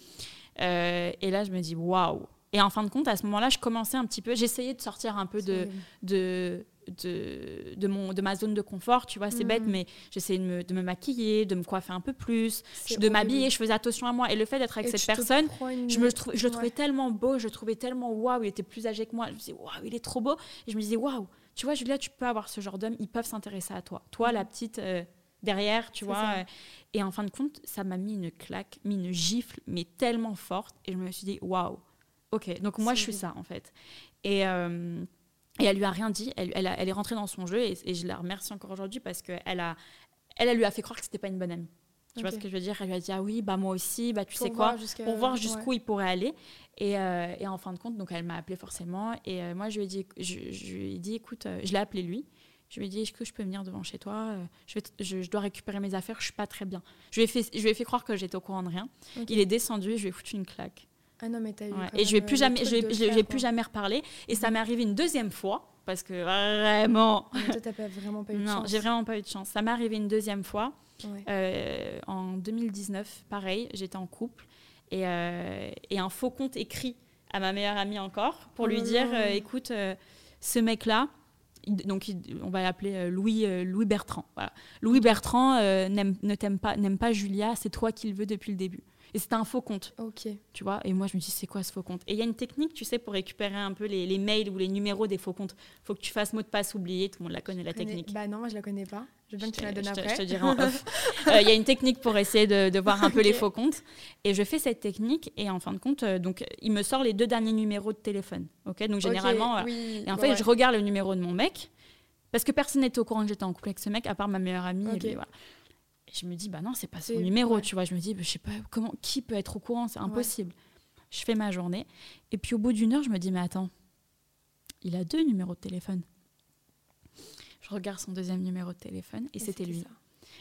Euh, et là, je me dis waouh. Et en fin de compte, à ce moment-là, je commençais un petit peu. J'essayais de sortir un peu C'est de, horrible. de, de, de, mon, de ma zone de confort. Tu vois, c'est bête, mais j'essayais de me, de me maquiller, de me coiffer un peu plus, de m'habiller. Je faisais attention à moi. Et le fait d'être avec Et cette personne, une- Je, me je le trouvais tellement beau, je le trouvais tellement waouh, il était plus âgé que moi. Je me disais waouh, il est trop beau. Et je me disais waouh, tu vois, Julia, tu peux avoir ce genre d'homme, ils peuvent s'intéresser à toi. Toi, la petite euh, derrière, tu vois. ça. euh, et en fin de compte, ça m'a mis une claque, mis une gifle, mais tellement forte. Et je me suis dit waouh, ok, donc moi, je suis ça en fait. Et. euh, et elle lui a rien dit, elle, elle, a- elle est rentrée dans son jeu et, et je la remercie encore aujourd'hui parce qu'elle a, elle, elle lui a fait croire que c'était pas une bonne amie. Tu vois ce que je veux dire? Elle lui a dit ah oui, bah moi aussi, bah tu Pour sais quoi, pour voir ouais. jusqu'où il pourrait aller. Et, euh, et en fin de compte, donc elle m'a appelé forcément. Et euh, moi, je lui ai dit, je, je lui ai dit écoute, euh, je l'ai appelé lui. Je lui ai dit, est-ce que je peux venir devant chez toi? Je, vais t- je, je dois récupérer mes affaires, je suis pas très bien. Je lui ai fait, je lui ai fait croire que j'étais au courant de rien. Il est descendu, je lui ai foutu une claque. Ah non, mais t'as eu. Ouais. quand Et je même, plus euh, jamais, je je plus jamais reparlé. Et ça Mhm. m'est arrivé une deuxième fois parce que vraiment, Mais toi, pas vraiment pas eu de non, chance. j'ai vraiment pas eu de chance. Ça m'est arrivé une deuxième fois. Ouais. Euh, en 2019, pareil, j'étais en couple et, euh, et un faux compte écrit à ma meilleure amie encore pour lui dire euh, écoute, ce mec-là, donc on va l'appeler Louis, Louis Bertrand. Louis Bertrand ne t'aime pas, n'aime pas Julia, c'est toi qui le veux depuis le début. Et c'était un faux compte. Ok. Tu vois, et moi je me dis, c'est quoi ce faux compte? Et il y a une technique, tu sais, pour récupérer un peu les, mails ou les numéros des faux comptes. faut que tu fasses mot de passe oublié, tout le monde la connaît, la technique. Bah non, moi je la connais pas. Je veux bien que tu la donnes après. je te dirai en off. Euh, il y a une technique pour essayer de, voir un peu les faux comptes. Et je fais cette technique, et en fin de compte, euh, donc il me sort les deux derniers numéros de téléphone. Ok, donc généralement. et en fait, je regarde le numéro de mon mec. Parce que personne n'était au courant que j'étais en couple avec ce mec, à part ma meilleure amie. Et voilà je me dis, bah non, c'est pas son numéro, tu vois. Je me dis, bah, je sais pas comment, qui peut être au courant, c'est impossible. Je fais ma journée. Et puis au bout d'une heure, je me dis, mais attends, il a deux numéros de téléphone. Je regarde son deuxième numéro de téléphone et, c'était lui.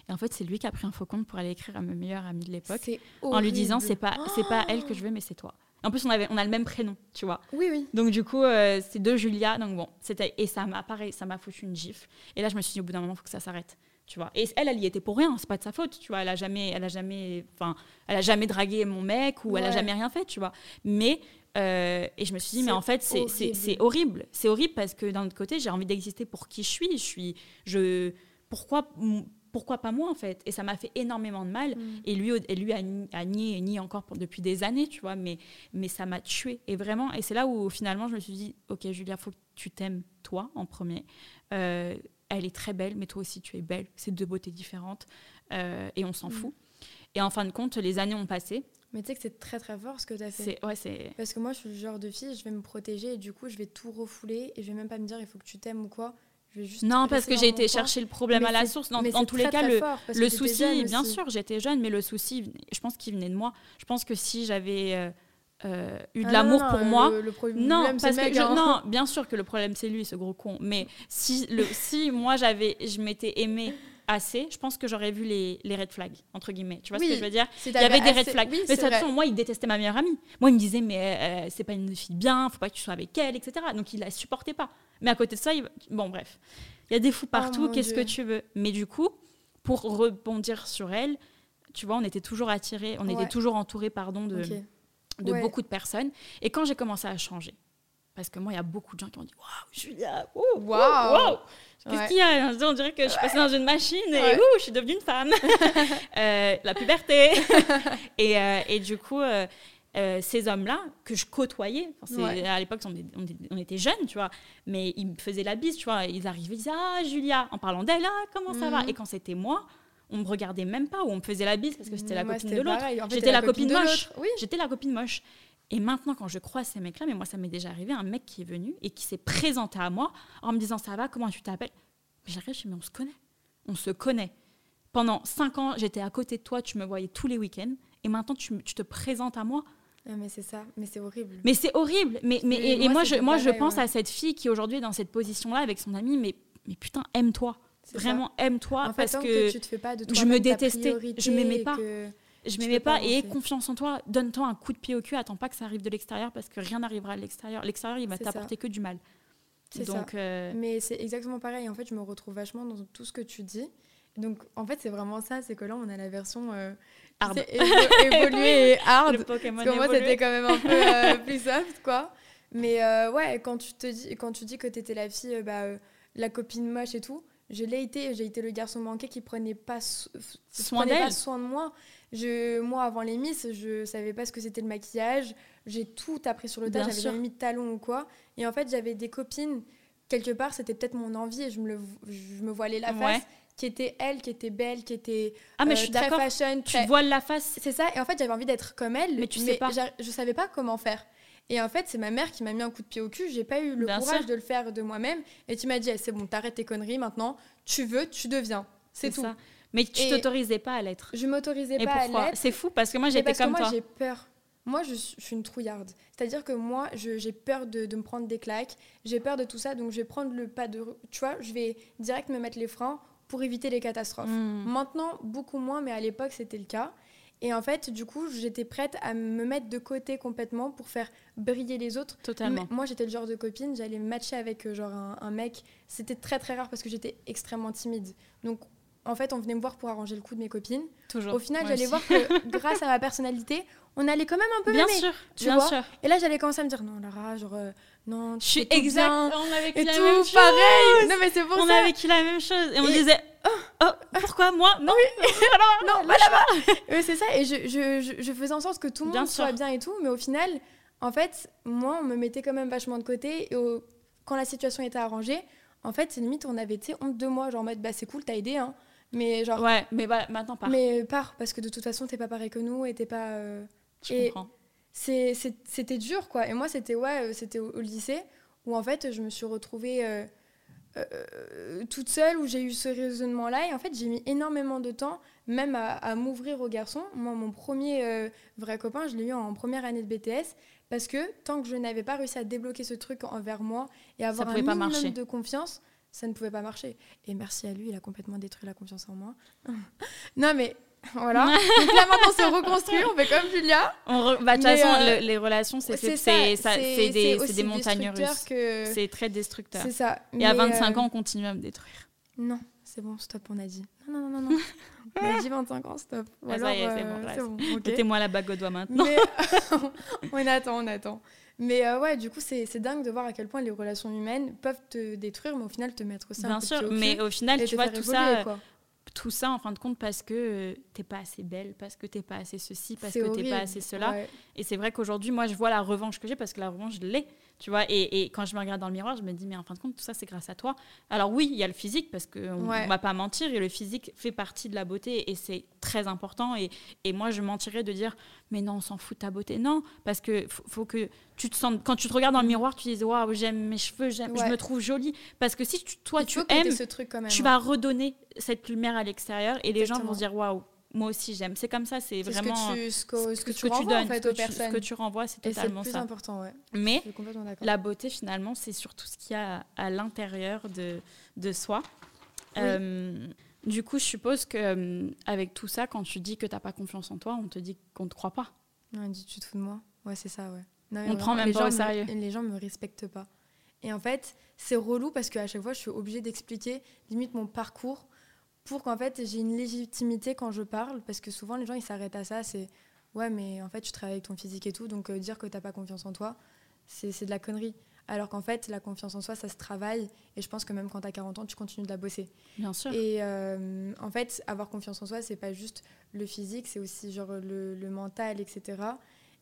Et en fait, c'est lui qui a pris un faux compte pour aller écrire à ma meilleure amie de l'époque en lui disant c'est pas c'est pas elle que je veux mais c'est toi. En plus, on avait on a le même prénom, tu vois. Oui oui. Donc du coup, euh, c'est deux Julia. Donc bon, c'était et ça m'a pareil, ça m'a foutu une gifle. Et là, je me suis dit au bout d'un moment, il faut que ça s'arrête tu vois. Et elle, elle y était pour rien, c'est pas de sa faute, tu vois. Elle a jamais, elle a jamais, enfin, elle a jamais dragué mon mec ou elle a jamais rien fait, tu vois. Mais euh, et je me suis dit, mais en fait, c'est horrible. C'est horrible parce que d'un autre côté, j'ai envie d'exister pour qui je suis. Je suis, je, pourquoi, pourquoi pas moi en fait? Et ça m'a fait énormément de mal. Mm. Et lui, et lui a, nié et nie encore pour, depuis des années, tu vois. Mais, mais ça m'a tué. Et vraiment, et c'est là où finalement, je me suis dit, ok, Julia, faut que tu t'aimes toi en premier. Euh, elle est très belle, mais toi aussi tu es belle. C'est deux beautés différentes euh, et on s'en mm. fout. Et en fin de compte, les années ont passé. Mais tu sais que c'est très très fort ce que tu as fait. Ouais. Parce que moi, je suis le genre de fille, je vais me protéger et du coup, je vais tout refouler et je vais même pas me dire il faut que tu t'aimes ou quoi. Je vais juste non, parce que j'ai été chercher le problème à la source. Dans, dans tous les cas, le, le souci, bien sûr, j'étais jeune, mais le souci, je pense qu'il venait de moi. Je pense que si j'avais. Euh, eu de ah l'amour pour moi. non, parce que hein. non, bien sûr que le problème c'est lui, ce gros con. Mais si le si moi j'avais, je m'étais aimée assez, je pense que j'aurais vu les, les, red flags entre guillemets. Tu vois ce que je veux dire? Il y avait des red flags. mais de toute façon, moi, il détestait ma meilleure amie. Moi, il me disait mais euh, c'est pas une fille bien, faut pas que tu sois avec elle, etc. Donc il la supportait pas. Mais à côté de ça, bon bref, il y a des fous partout. Oh Qu'est-ce que tu veux? Mais du coup, pour rebondir sur elle, tu vois, on était toujours attirés, on était toujours entourés, pardon, de de beaucoup de personnes. Et quand j'ai commencé à changer, parce que moi, il y a beaucoup de gens qui m'ont dit Waouh, Julia, waouh, Qu'est-ce qu'il y a? On dirait que je suis passée dans une machine et je suis devenue une femme. Euh, la puberté. et, euh, et, du coup, euh, ces hommes-là, que je côtoyais, à l'époque, on, on, était jeunes, tu vois, mais ils me faisaient la bise, tu vois. Ils arrivaient, ils disaient Ah, Julia, en parlant d'elle, ah, comment ça va? Mhm. Et quand c'était moi, on me regardait même pas ou on me faisait la bise parce que c'était la copine de l'autre. J'étais la, copine, moche. Oui. J'étais la copine moche. Et maintenant, quand je croise ces mecs-là, mais moi, ça m'est déjà arrivé, un mec qui est venu et qui s'est présenté à moi en me disant Ça va, comment tu t'appelles? J'arrive, je dis Mais on se connaît. On se connaît. Pendant cinq ans, j'étais à côté de toi, tu me voyais tous les week-ends. Et maintenant, tu, te présentes à moi. Ah, mais c'est ça, mais c'est horrible. Mais c'est horrible. Mais, mais, et, moi, je, moi, je pense à cette fille qui aujourd'hui est dans cette position-là avec son ami. Mais, mais putain, aime-toi. Vraiment, aime-toi parce que, tu te fais pas de je me détestais, je m'aimais pas. Je m'aimais pas, et aie confiance en toi. Donne-toi un coup de pied au cul. Attends pas que ça arrive de l'extérieur parce que rien n'arrivera à l'extérieur. L'extérieur, il va t'apporter que du mal. Donc, euh, Mais c'est exactement pareil. En fait, je me retrouve vachement dans tout ce que tu dis. Donc, en fait, c'est vraiment ça. C'est que là, on a la version euh, hard. évoluée et hard. parce que moi, c'était quand même un peu euh, plus soft, quoi. Mais ouais, quand tu, te dis, quand tu dis que tu étais la fille, bah, la copine moche et tout, je l'ai été, j'ai été le garçon manqué qui prenait pas, soin, pas soin de moi. Je, moi, avant les Miss, je savais pas ce que c'était le maquillage. J'ai tout appris sur le tas, j'avais jamais mis de talons ou quoi. Et en fait, j'avais des copines, quelque part, c'était peut-être mon envie et je me, le, je me voilais la face. Qui était elle, qui était belle, qui était ah mais je euh, suis très fashion. Tu voiles la face. C'est ça. Et en fait, j'avais envie d'être comme elle. Mais tu sais pas. Je savais pas comment faire. Et en fait, c'est ma mère qui m'a mis un coup de pied au cul. J'ai pas eu le courage de le faire de moi-même. Et tu m'as dit, eh, c'est bon, t'arrêtes tes conneries maintenant. Tu veux, tu deviens. C'est tout. Ça. Mais tu t'autorisais pas à l'être. Je m'autorisais pas à l'être. C'est fou parce que moi j'étais comme toi. Moi j'ai peur. Moi je, suis une trouillarde. C'est-à-dire que moi j'ai peur de, de, me prendre des claques. J'ai peur de tout ça. Donc je vais prendre le pas de. Tu vois, je vais direct me mettre les freins pour éviter les catastrophes. Hmm. Maintenant, beaucoup moins, mais à l'époque c'était le cas. Et en fait, du coup, j'étais prête à me mettre de côté complètement pour faire briller les autres. Totalement. moi, j'étais le genre de copine, j'allais matcher avec euh, genre un, mec. C'était très très rare parce que j'étais extrêmement timide. Donc, en fait, on venait me voir pour arranger le coup de mes copines. Toujours. Au final, j'allais voir que grâce à ma personnalité, on allait quand même un peu Bien sûr, tu bien vois. sûr. Et là, j'allais commencer à me dire non, Lara, genre, euh, non, tu Je suis exact. bien. On a vécu la tout, même chose. pareil. Non, mais c'est pour On ça. a vécu la même chose. Et on Et- disait Oh, pourquoi moi? Non. Non, pas là-bas. C'est ça. Et je, je, je, je faisais en sorte que tout le monde soit bien et tout. Mais au final, en fait, moi, on me mettait quand même vachement de côté. Et au- quand la situation était arrangée, en fait, c'est limite, on avait sais, honte de moi. Genre en mode, bah, c'est cool, t'as aidé. Hein. Mais genre, Ouais, mais voilà, maintenant pas. mais pars. Parce que de toute façon, t'es pas pareil que nous. Et t'es pas. euh, Je et- comprends. c'était dur quoi. Et moi c'était ouais euh, c'était au, au lycée où en fait je me suis retrouvée euh, euh, toute seule où j'ai eu ce raisonnement là et en fait j'ai mis énormément de temps même à, à m'ouvrir aux garçons. Moi mon premier euh, vrai copain je l'ai eu en première année de BTS parce que tant que je n'avais pas réussi à débloquer ce truc envers moi et avoir un minimum marcher. de confiance ça ne pouvait pas marcher. Et merci à lui il a complètement détruit la confiance en moi. Non mais voilà donc là maintenant on se reconstruit on fait comme Julia On re- bah, De toute Mais, façon, euh, le- les relations, c'est des, des montagnes russes. que C'est très destructeur. c'est ça. Et à Mais, 25 euh, ans, on continue à me détruire. Non, c'est bon, stop, on a dit. Non, non, non, non. non. on a dit 25 ans, stop. Ou Ah, ça y est, alors, c'est euh, bon, là, bon, ok. Mettez-moi la bague au doigt maintenant. Mais on attend, on attend. Mais euh, ouais, du coup, c'est dingue de voir à quel point les relations humaines peuvent te détruire, mais au final te mettre aussi un Bien coup de sûr, mais au final, tu vois, tout ça, quoi. Tout ça, en fin de compte, parce que euh, t'es pas assez belle, parce que t'es pas assez ceci, parce que t'es pas assez cela. Ouais. Et c'est vrai qu'aujourd'hui, moi, je vois la revanche que j'ai parce que la revanche, je l'ai. Tu vois, et, et quand je me regarde dans le miroir, je me dis, mais en fin de compte, tout ça, c'est grâce à toi. Alors oui, il y a le physique, parce qu'on Ouais. ne va pas mentir, et le physique fait partie de la beauté, et c'est très important. Et, et moi, je mentirais de dire, mais non, on s'en fout de ta beauté. Non, parce que faut, faut que tu te sentes, quand tu te regardes dans le miroir, tu dis, waouh, j'aime mes cheveux, j'aime, je me trouve jolie. Parce que si tu- toi, tu aimes, ce truc quand même. tu hein. vas redonner cette lumière à l'extérieur, et les gens vont se dire, waouh, moi aussi, j'aime. C'est comme ça, c'est vraiment. ce que tu, ce que, ce que ce tu renvoies, en donnes, fait ce aux personnes. ce que tu renvoies, c'est totalement plus ça. important, ouais. Mais la beauté, finalement, c'est surtout ce qu'il y a à l'intérieur de, de soi. Oui. Euh, du coup, je suppose que euh, avec tout ça, quand tu dis que t'as pas confiance en toi, on te dit qu'on te croit pas. Elle dit tu te fous de moi? Ouais, c'est ça, ouais. Non, On vraiment, prend même pas au me- sérieux. Les gens me respectent pas. Et en fait, c'est relou parce qu'à chaque fois, je suis obligée d'expliquer limite mon parcours pour qu'en fait, j'ai une légitimité quand je parle. Parce que souvent, les gens, ils s'arrêtent à ça. C'est ouais, mais en fait, tu travailles avec ton physique et tout. Donc, euh, dire que t'as pas confiance en toi, c'est de la connerie. Alors qu'en fait, la confiance en soi, ça se travaille. Et je pense que même quand t'as 40 ans, tu continues de la bosser. Bien sûr. Et euh, en fait, avoir confiance en soi, c'est pas juste le physique, c'est aussi genre le, le mental, etc.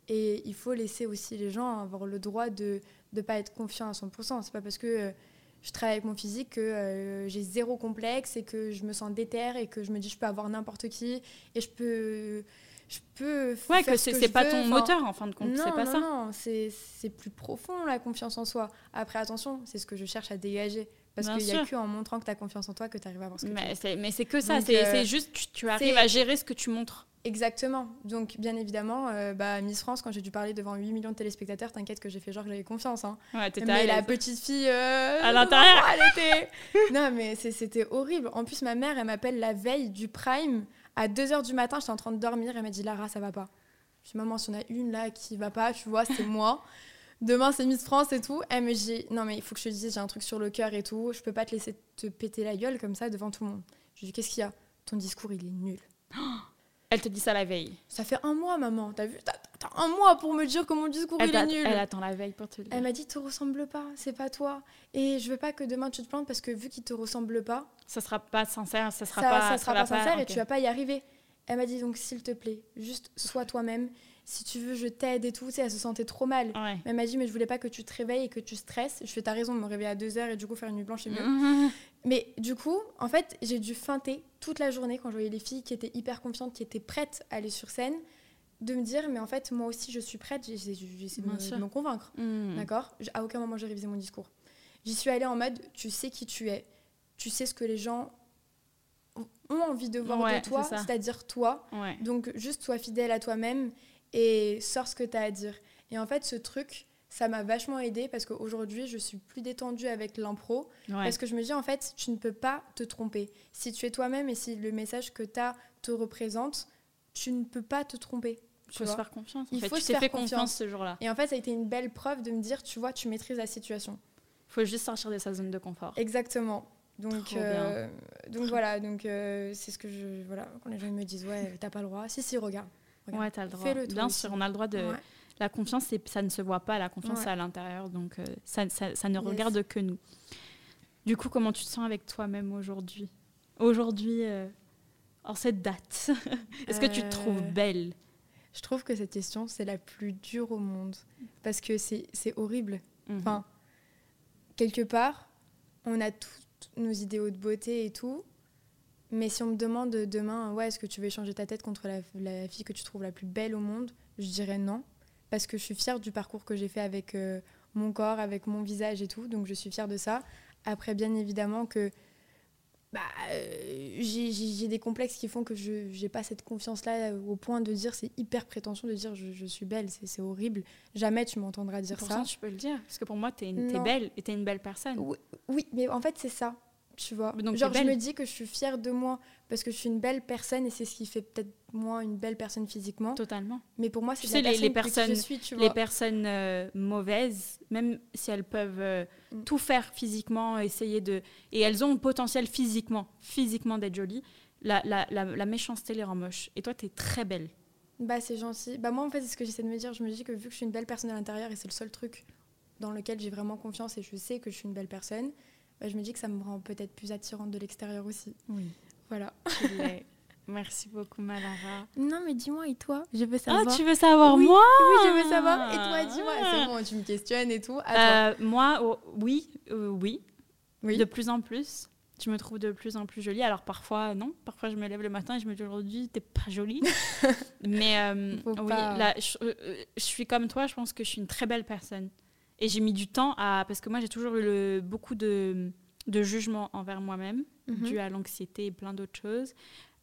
Et il faut laisser aussi les gens avoir le droit de ne pas être confiant à 100%. C'est pas parce que euh, je travaille avec mon physique que euh, j'ai zéro complexe et que je me sens déterre et que je me dis je peux avoir n'importe qui et je peux. Je peux ouais, faire que ce c'est que je pas veux. ton moteur, en fin de compte. non, C'est pas non, ça. non, c'est c'est plus profond la confiance en soi. Après, attention, c'est ce que je cherche à dégager. Parce qu'il n'y a sûr. qu'en montrant que tu as confiance en toi que tu arrives à avoir ce que tu veux. Mais c'est, que ça. C'est, euh, c'est juste, tu, tu arrives à gérer ce que tu montres. Exactement. Donc, bien évidemment, euh, bah, Miss France, quand j'ai dû parler devant 8 millions de téléspectateurs, t'inquiète que j'ai fait genre que j'avais confiance. Hein. Ouais, t'étais Mais la petite fille. euh, À l'intérieur. Elle était. non, mais c'était horrible. En plus, ma mère, elle m'appelle la veille du prime. À 2h du matin, j'étais en train de dormir. Elle m'a dit Lara, ça va pas. Je dis Maman, s'il y en a une là qui va pas, tu vois, c'est moi. Demain, c'est Miss France et tout. Elle me dit Non, mais il faut que je te dise, j'ai un truc sur le cœur et tout. Je peux pas te laisser te péter la gueule comme ça devant tout le monde. Je lui dis Qu'est-ce qu'il y a? Ton discours, il est nul. Elle te dit ça la veille. Ça fait un mois, maman. T'as vu T'as t'as un mois pour me dire que mon discours Elle, il est nul. elle attend la veille pour te le dire. Elle m'a dit, te ressemble pas, c'est pas toi. Et je veux pas que demain tu te plantes parce que vu qu'il te ressemble pas, Ça sera pas sincère, ça sera ça, pas, ça sera pas sincère et tu vas pas y arriver. Elle m'a dit donc s'il te plaît, juste sois toi-même. Si tu veux, je t'aide et tout. Tu sais, elle se sentait trop mal. Ouais. Elle m'a dit mais je voulais pas que tu te réveilles et que tu stresses. Je fais ta raison de me réveiller à 2h et du coup faire une nuit blanche c'est mieux. Mhm. Mais du coup, en fait, j'ai dû feinter toute la journée quand je voyais les filles qui étaient hyper confiantes, qui étaient prêtes à aller sur scène, de me dire mais en fait moi aussi je suis prête. Essayé de me- convaincre. Mhm. D'accord? À aucun moment j'ai révisé mon discours. J'y suis allée en mode tu sais qui tu es, tu sais ce que les gens ont envie de voir Ouais, de toi, c'est-à-dire toi. Ouais. Donc juste sois fidèle à toi-même et sors ce que tu as à dire. Et en fait, ce truc, ça m'a vachement aidé parce qu'aujourd'hui, je suis plus détendue avec l'impro Ouais. parce que je me dis en fait, tu ne peux pas te tromper. Si tu es toi-même et si le message que tu as te représente, tu ne peux pas te tromper. Il tu faut se faire confiance. en Il fait. faut tu se t'es faire fait confiance. confiance. ce jour-là. Et en fait, ça a été une belle preuve de me dire, tu vois, tu maîtrises la situation. Il faut juste sortir de sa zone de confort. Exactement. Donc, euh, donc voilà, donc euh, c'est ce que je. Voilà, quand les gens me disent, ouais, t'as pas le droit. Si, si, regarde. regarde. Ouais, t'as le droit. Fais-le toi Bien sûr, on a le droit de. Ouais. La confiance, ça ne se voit pas. La confiance, Ouais. c'est à l'intérieur. Donc, euh, ça, ça- ça ne Yes. regarde que nous. Du coup, comment tu te sens avec toi-même aujourd'hui? Aujourd'hui, euh, en cette date, est-ce que tu te trouves Euh, belle? Je trouve que cette question, c'est la plus dure au monde. Parce que c'est horrible. Mhm. Enfin, quelque part, on a toutes nos idéaux de beauté et tout. Mais si on me demande demain, ouais, est-ce que tu veux échanger ta tête contre la, la fille que tu trouves la plus belle au monde? Je dirais non. Parce que je suis fière du parcours que j'ai fait avec euh, mon corps, avec mon visage et tout. Donc je suis fière de ça. Après, bien évidemment que bah, euh, j'ai des complexes qui font que je n'ai pas cette confiance-là euh, au point de dire, c'est hyper prétentieux de dire je, je suis belle, c'est horrible. Jamais tu m'entendras dire ça. Pourtant, tu peux le dire. Parce que pour moi, t'es Non. belle et t'es une belle personne. Oui, oui, mais en fait, c'est ça. Tu vois. Donc, Genre, je me dis que je suis fière de moi parce que je suis une belle personne et c'est ce qui fait peut-être moi une belle personne physiquement. Totalement. Mais pour moi, c'est la les- les personne que personnes- je suis, tu Les vois. personnes euh, mauvaises, même si elles peuvent euh, Mm. tout faire physiquement, essayer de... Et elles ont le potentiel physiquement, physiquement d'être jolies, la, la, la, la méchanceté les rend moches. Et toi, t'es très belle. Bah, c'est gentil. Bah, moi, en fait, c'est ce que j'essaie de me dire. Je me dis que vu que je suis une belle personne à l'intérieur et c'est le seul truc dans lequel j'ai vraiment confiance et je sais que je suis une belle personne, bah, je me dis que ça me rend peut-être plus attirante de l'extérieur aussi. Oui. Voilà. Merci beaucoup, Malara. Non, mais dis-moi, et toi? Je veux Ah, tu veux savoir Oui, moi Oui, je veux savoir. Et toi, dis-moi. C'est bon, tu me questionnes et tout. À toi. Euh, Moi, oh, oui, euh, oui, Oui. de plus en plus. Tu me trouves de plus en plus jolie. Alors parfois, non. Parfois, je me lève le matin et je me dis aujourd'hui, t'es pas jolie. Mais euh, oui, pas. là, je, je suis comme toi. Je pense que je suis une très belle personne. Et j'ai mis du temps à parce que moi, j'ai toujours eu le- beaucoup de, de jugement envers moi-même, Mhm. dû à l'anxiété et plein d'autres choses.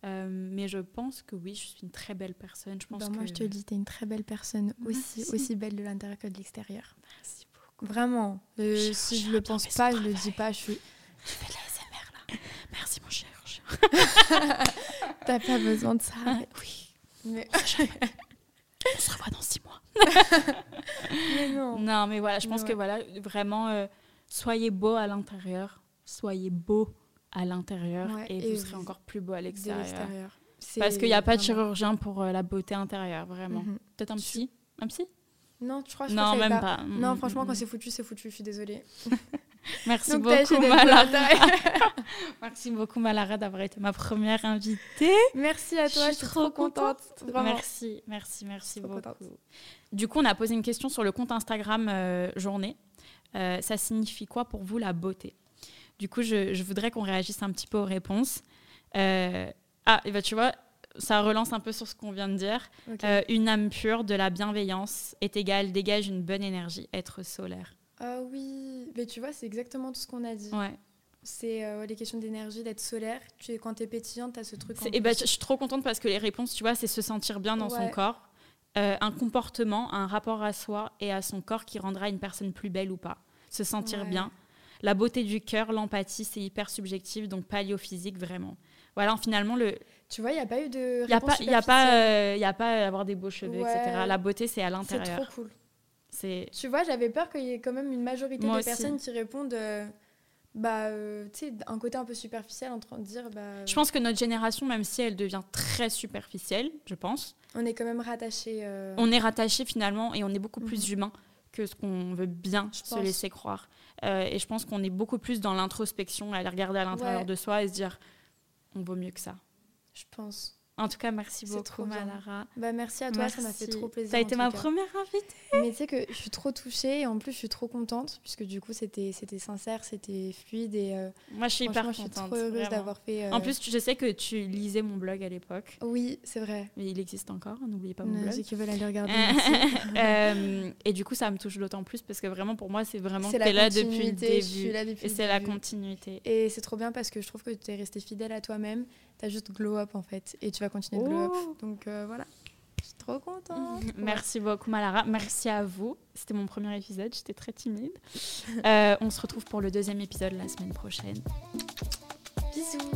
Euh, mais je pense que oui, je suis une très belle personne. Je pense Bah, moi, que je te le dis, t'es une très belle personne, aussi, Merci. aussi belle de l'intérieur que de l'extérieur. Merci beaucoup. Vraiment. Euh, si je le a bien pense pas, je le travail. dis pas. Je suis... Je fais de l'ASMR là. Merci mon chirurgien. T'as pas besoin de ça. Oui. Mais, On se revoit dans six mois. mais non. Non, mais voilà, je pense que voilà, vraiment, euh, soyez beau à l'intérieur, soyez beau à l'intérieur Ouais, et, et vous serez encore plus beau à l'extérieur. Parce qu'il n'y a pas de chirurgien pour euh, la beauté intérieure, vraiment. Mhm. Peut-être un psy? Un psy? Non, je crois je Non, que même pas. Non, Mm, franchement, mm, quand mm. c'est foutu, c'est foutu. Je suis désolée. Merci Donc, beaucoup, Malara. Merci beaucoup, Malara, d'avoir été ma première invitée. Merci à toi. Je suis trop contente. Merci, merci, merci Trop beaucoup. contente. Du coup, on a posé une question sur le compte Instagram euh, journée. Euh, ça signifie quoi pour vous la beauté? Du coup, je, je voudrais qu'on réagisse un petit peu aux réponses. Euh, ah, et ben tu vois, ça relance un peu sur ce qu'on vient de dire. Une âme pure, de la bienveillance est égale, dégage une bonne énergie, être solaire. Ah oui, mais tu vois, c'est exactement tout ce qu'on a dit. Ouais. C'est euh, les questions d'énergie, d'être solaire. Tu es, quand t'es pétillante, t'as ce truc. en Et ben, je suis trop contente parce que les réponses, tu vois, c'est se sentir bien dans son corps, euh, un comportement, un rapport à soi et à son corps qui rendra une personne plus belle ou pas. Se sentir Ouais. bien. La beauté du cœur, l'empathie, c'est hyper subjectif, donc pas lié au physique vraiment. Voilà, finalement, le, Tu vois, il n'y a pas eu de. il n'y a pas, y a pas, euh, y a pas avoir des beaux cheveux, Ouais. etc. La beauté, c'est à C'est l'intérieur. trop cool. C'est Tu vois, j'avais peur qu'il y ait quand même une majorité Moi de aussi. personnes qui répondent, euh, bah, euh, tu sais, un côté un peu superficiel en train de dire, bah, Je pense que notre génération, même si elle devient très superficielle, je pense, on est quand même rattaché. euh, on est rattaché finalement et on est beaucoup plus Mhm. humain que ce qu'on veut bien Je se pense. laisser croire. Euh, et je pense qu'on est beaucoup plus dans l'introspection, à aller regarder à l'intérieur Ouais. de soi et se dire on vaut mieux que ça. Je pense. En tout cas, merci beaucoup, trop. Malara. Bah, merci à toi, ça m'a fait trop plaisir. Ça a été ma cas. première invitée. Mais tu sais que je suis trop touchée et en plus je suis trop contente puisque du coup c'était sincère, c'était fluide et euh, Moi, je suis hyper franchement je suis contente. trop heureuse d'avoir fait. euh, En plus, je sais que tu lisais mon blog à l'époque. oui c'est vrai. Mais il existe encore, n'oubliez pas mon Euh, blog. Ceux qui veulent aller regarder. Euh, et du coup, ça me touche d'autant plus parce que vraiment, pour moi, c'est vraiment que tu es là depuis le continuité, je suis début. là depuis Et c'est la continuité. Et c'est trop bien parce que je trouve que tu es resté fidèle à toi-même. Tu as juste glow up en fait. Et tu vas continuer de glow up. Oh. Donc euh, voilà. Je suis trop contente. Merci beaucoup, Malara. Merci à vous. C'était mon premier épisode. J'étais très timide. Euh, on se retrouve pour le deuxième épisode la semaine prochaine. Bisous.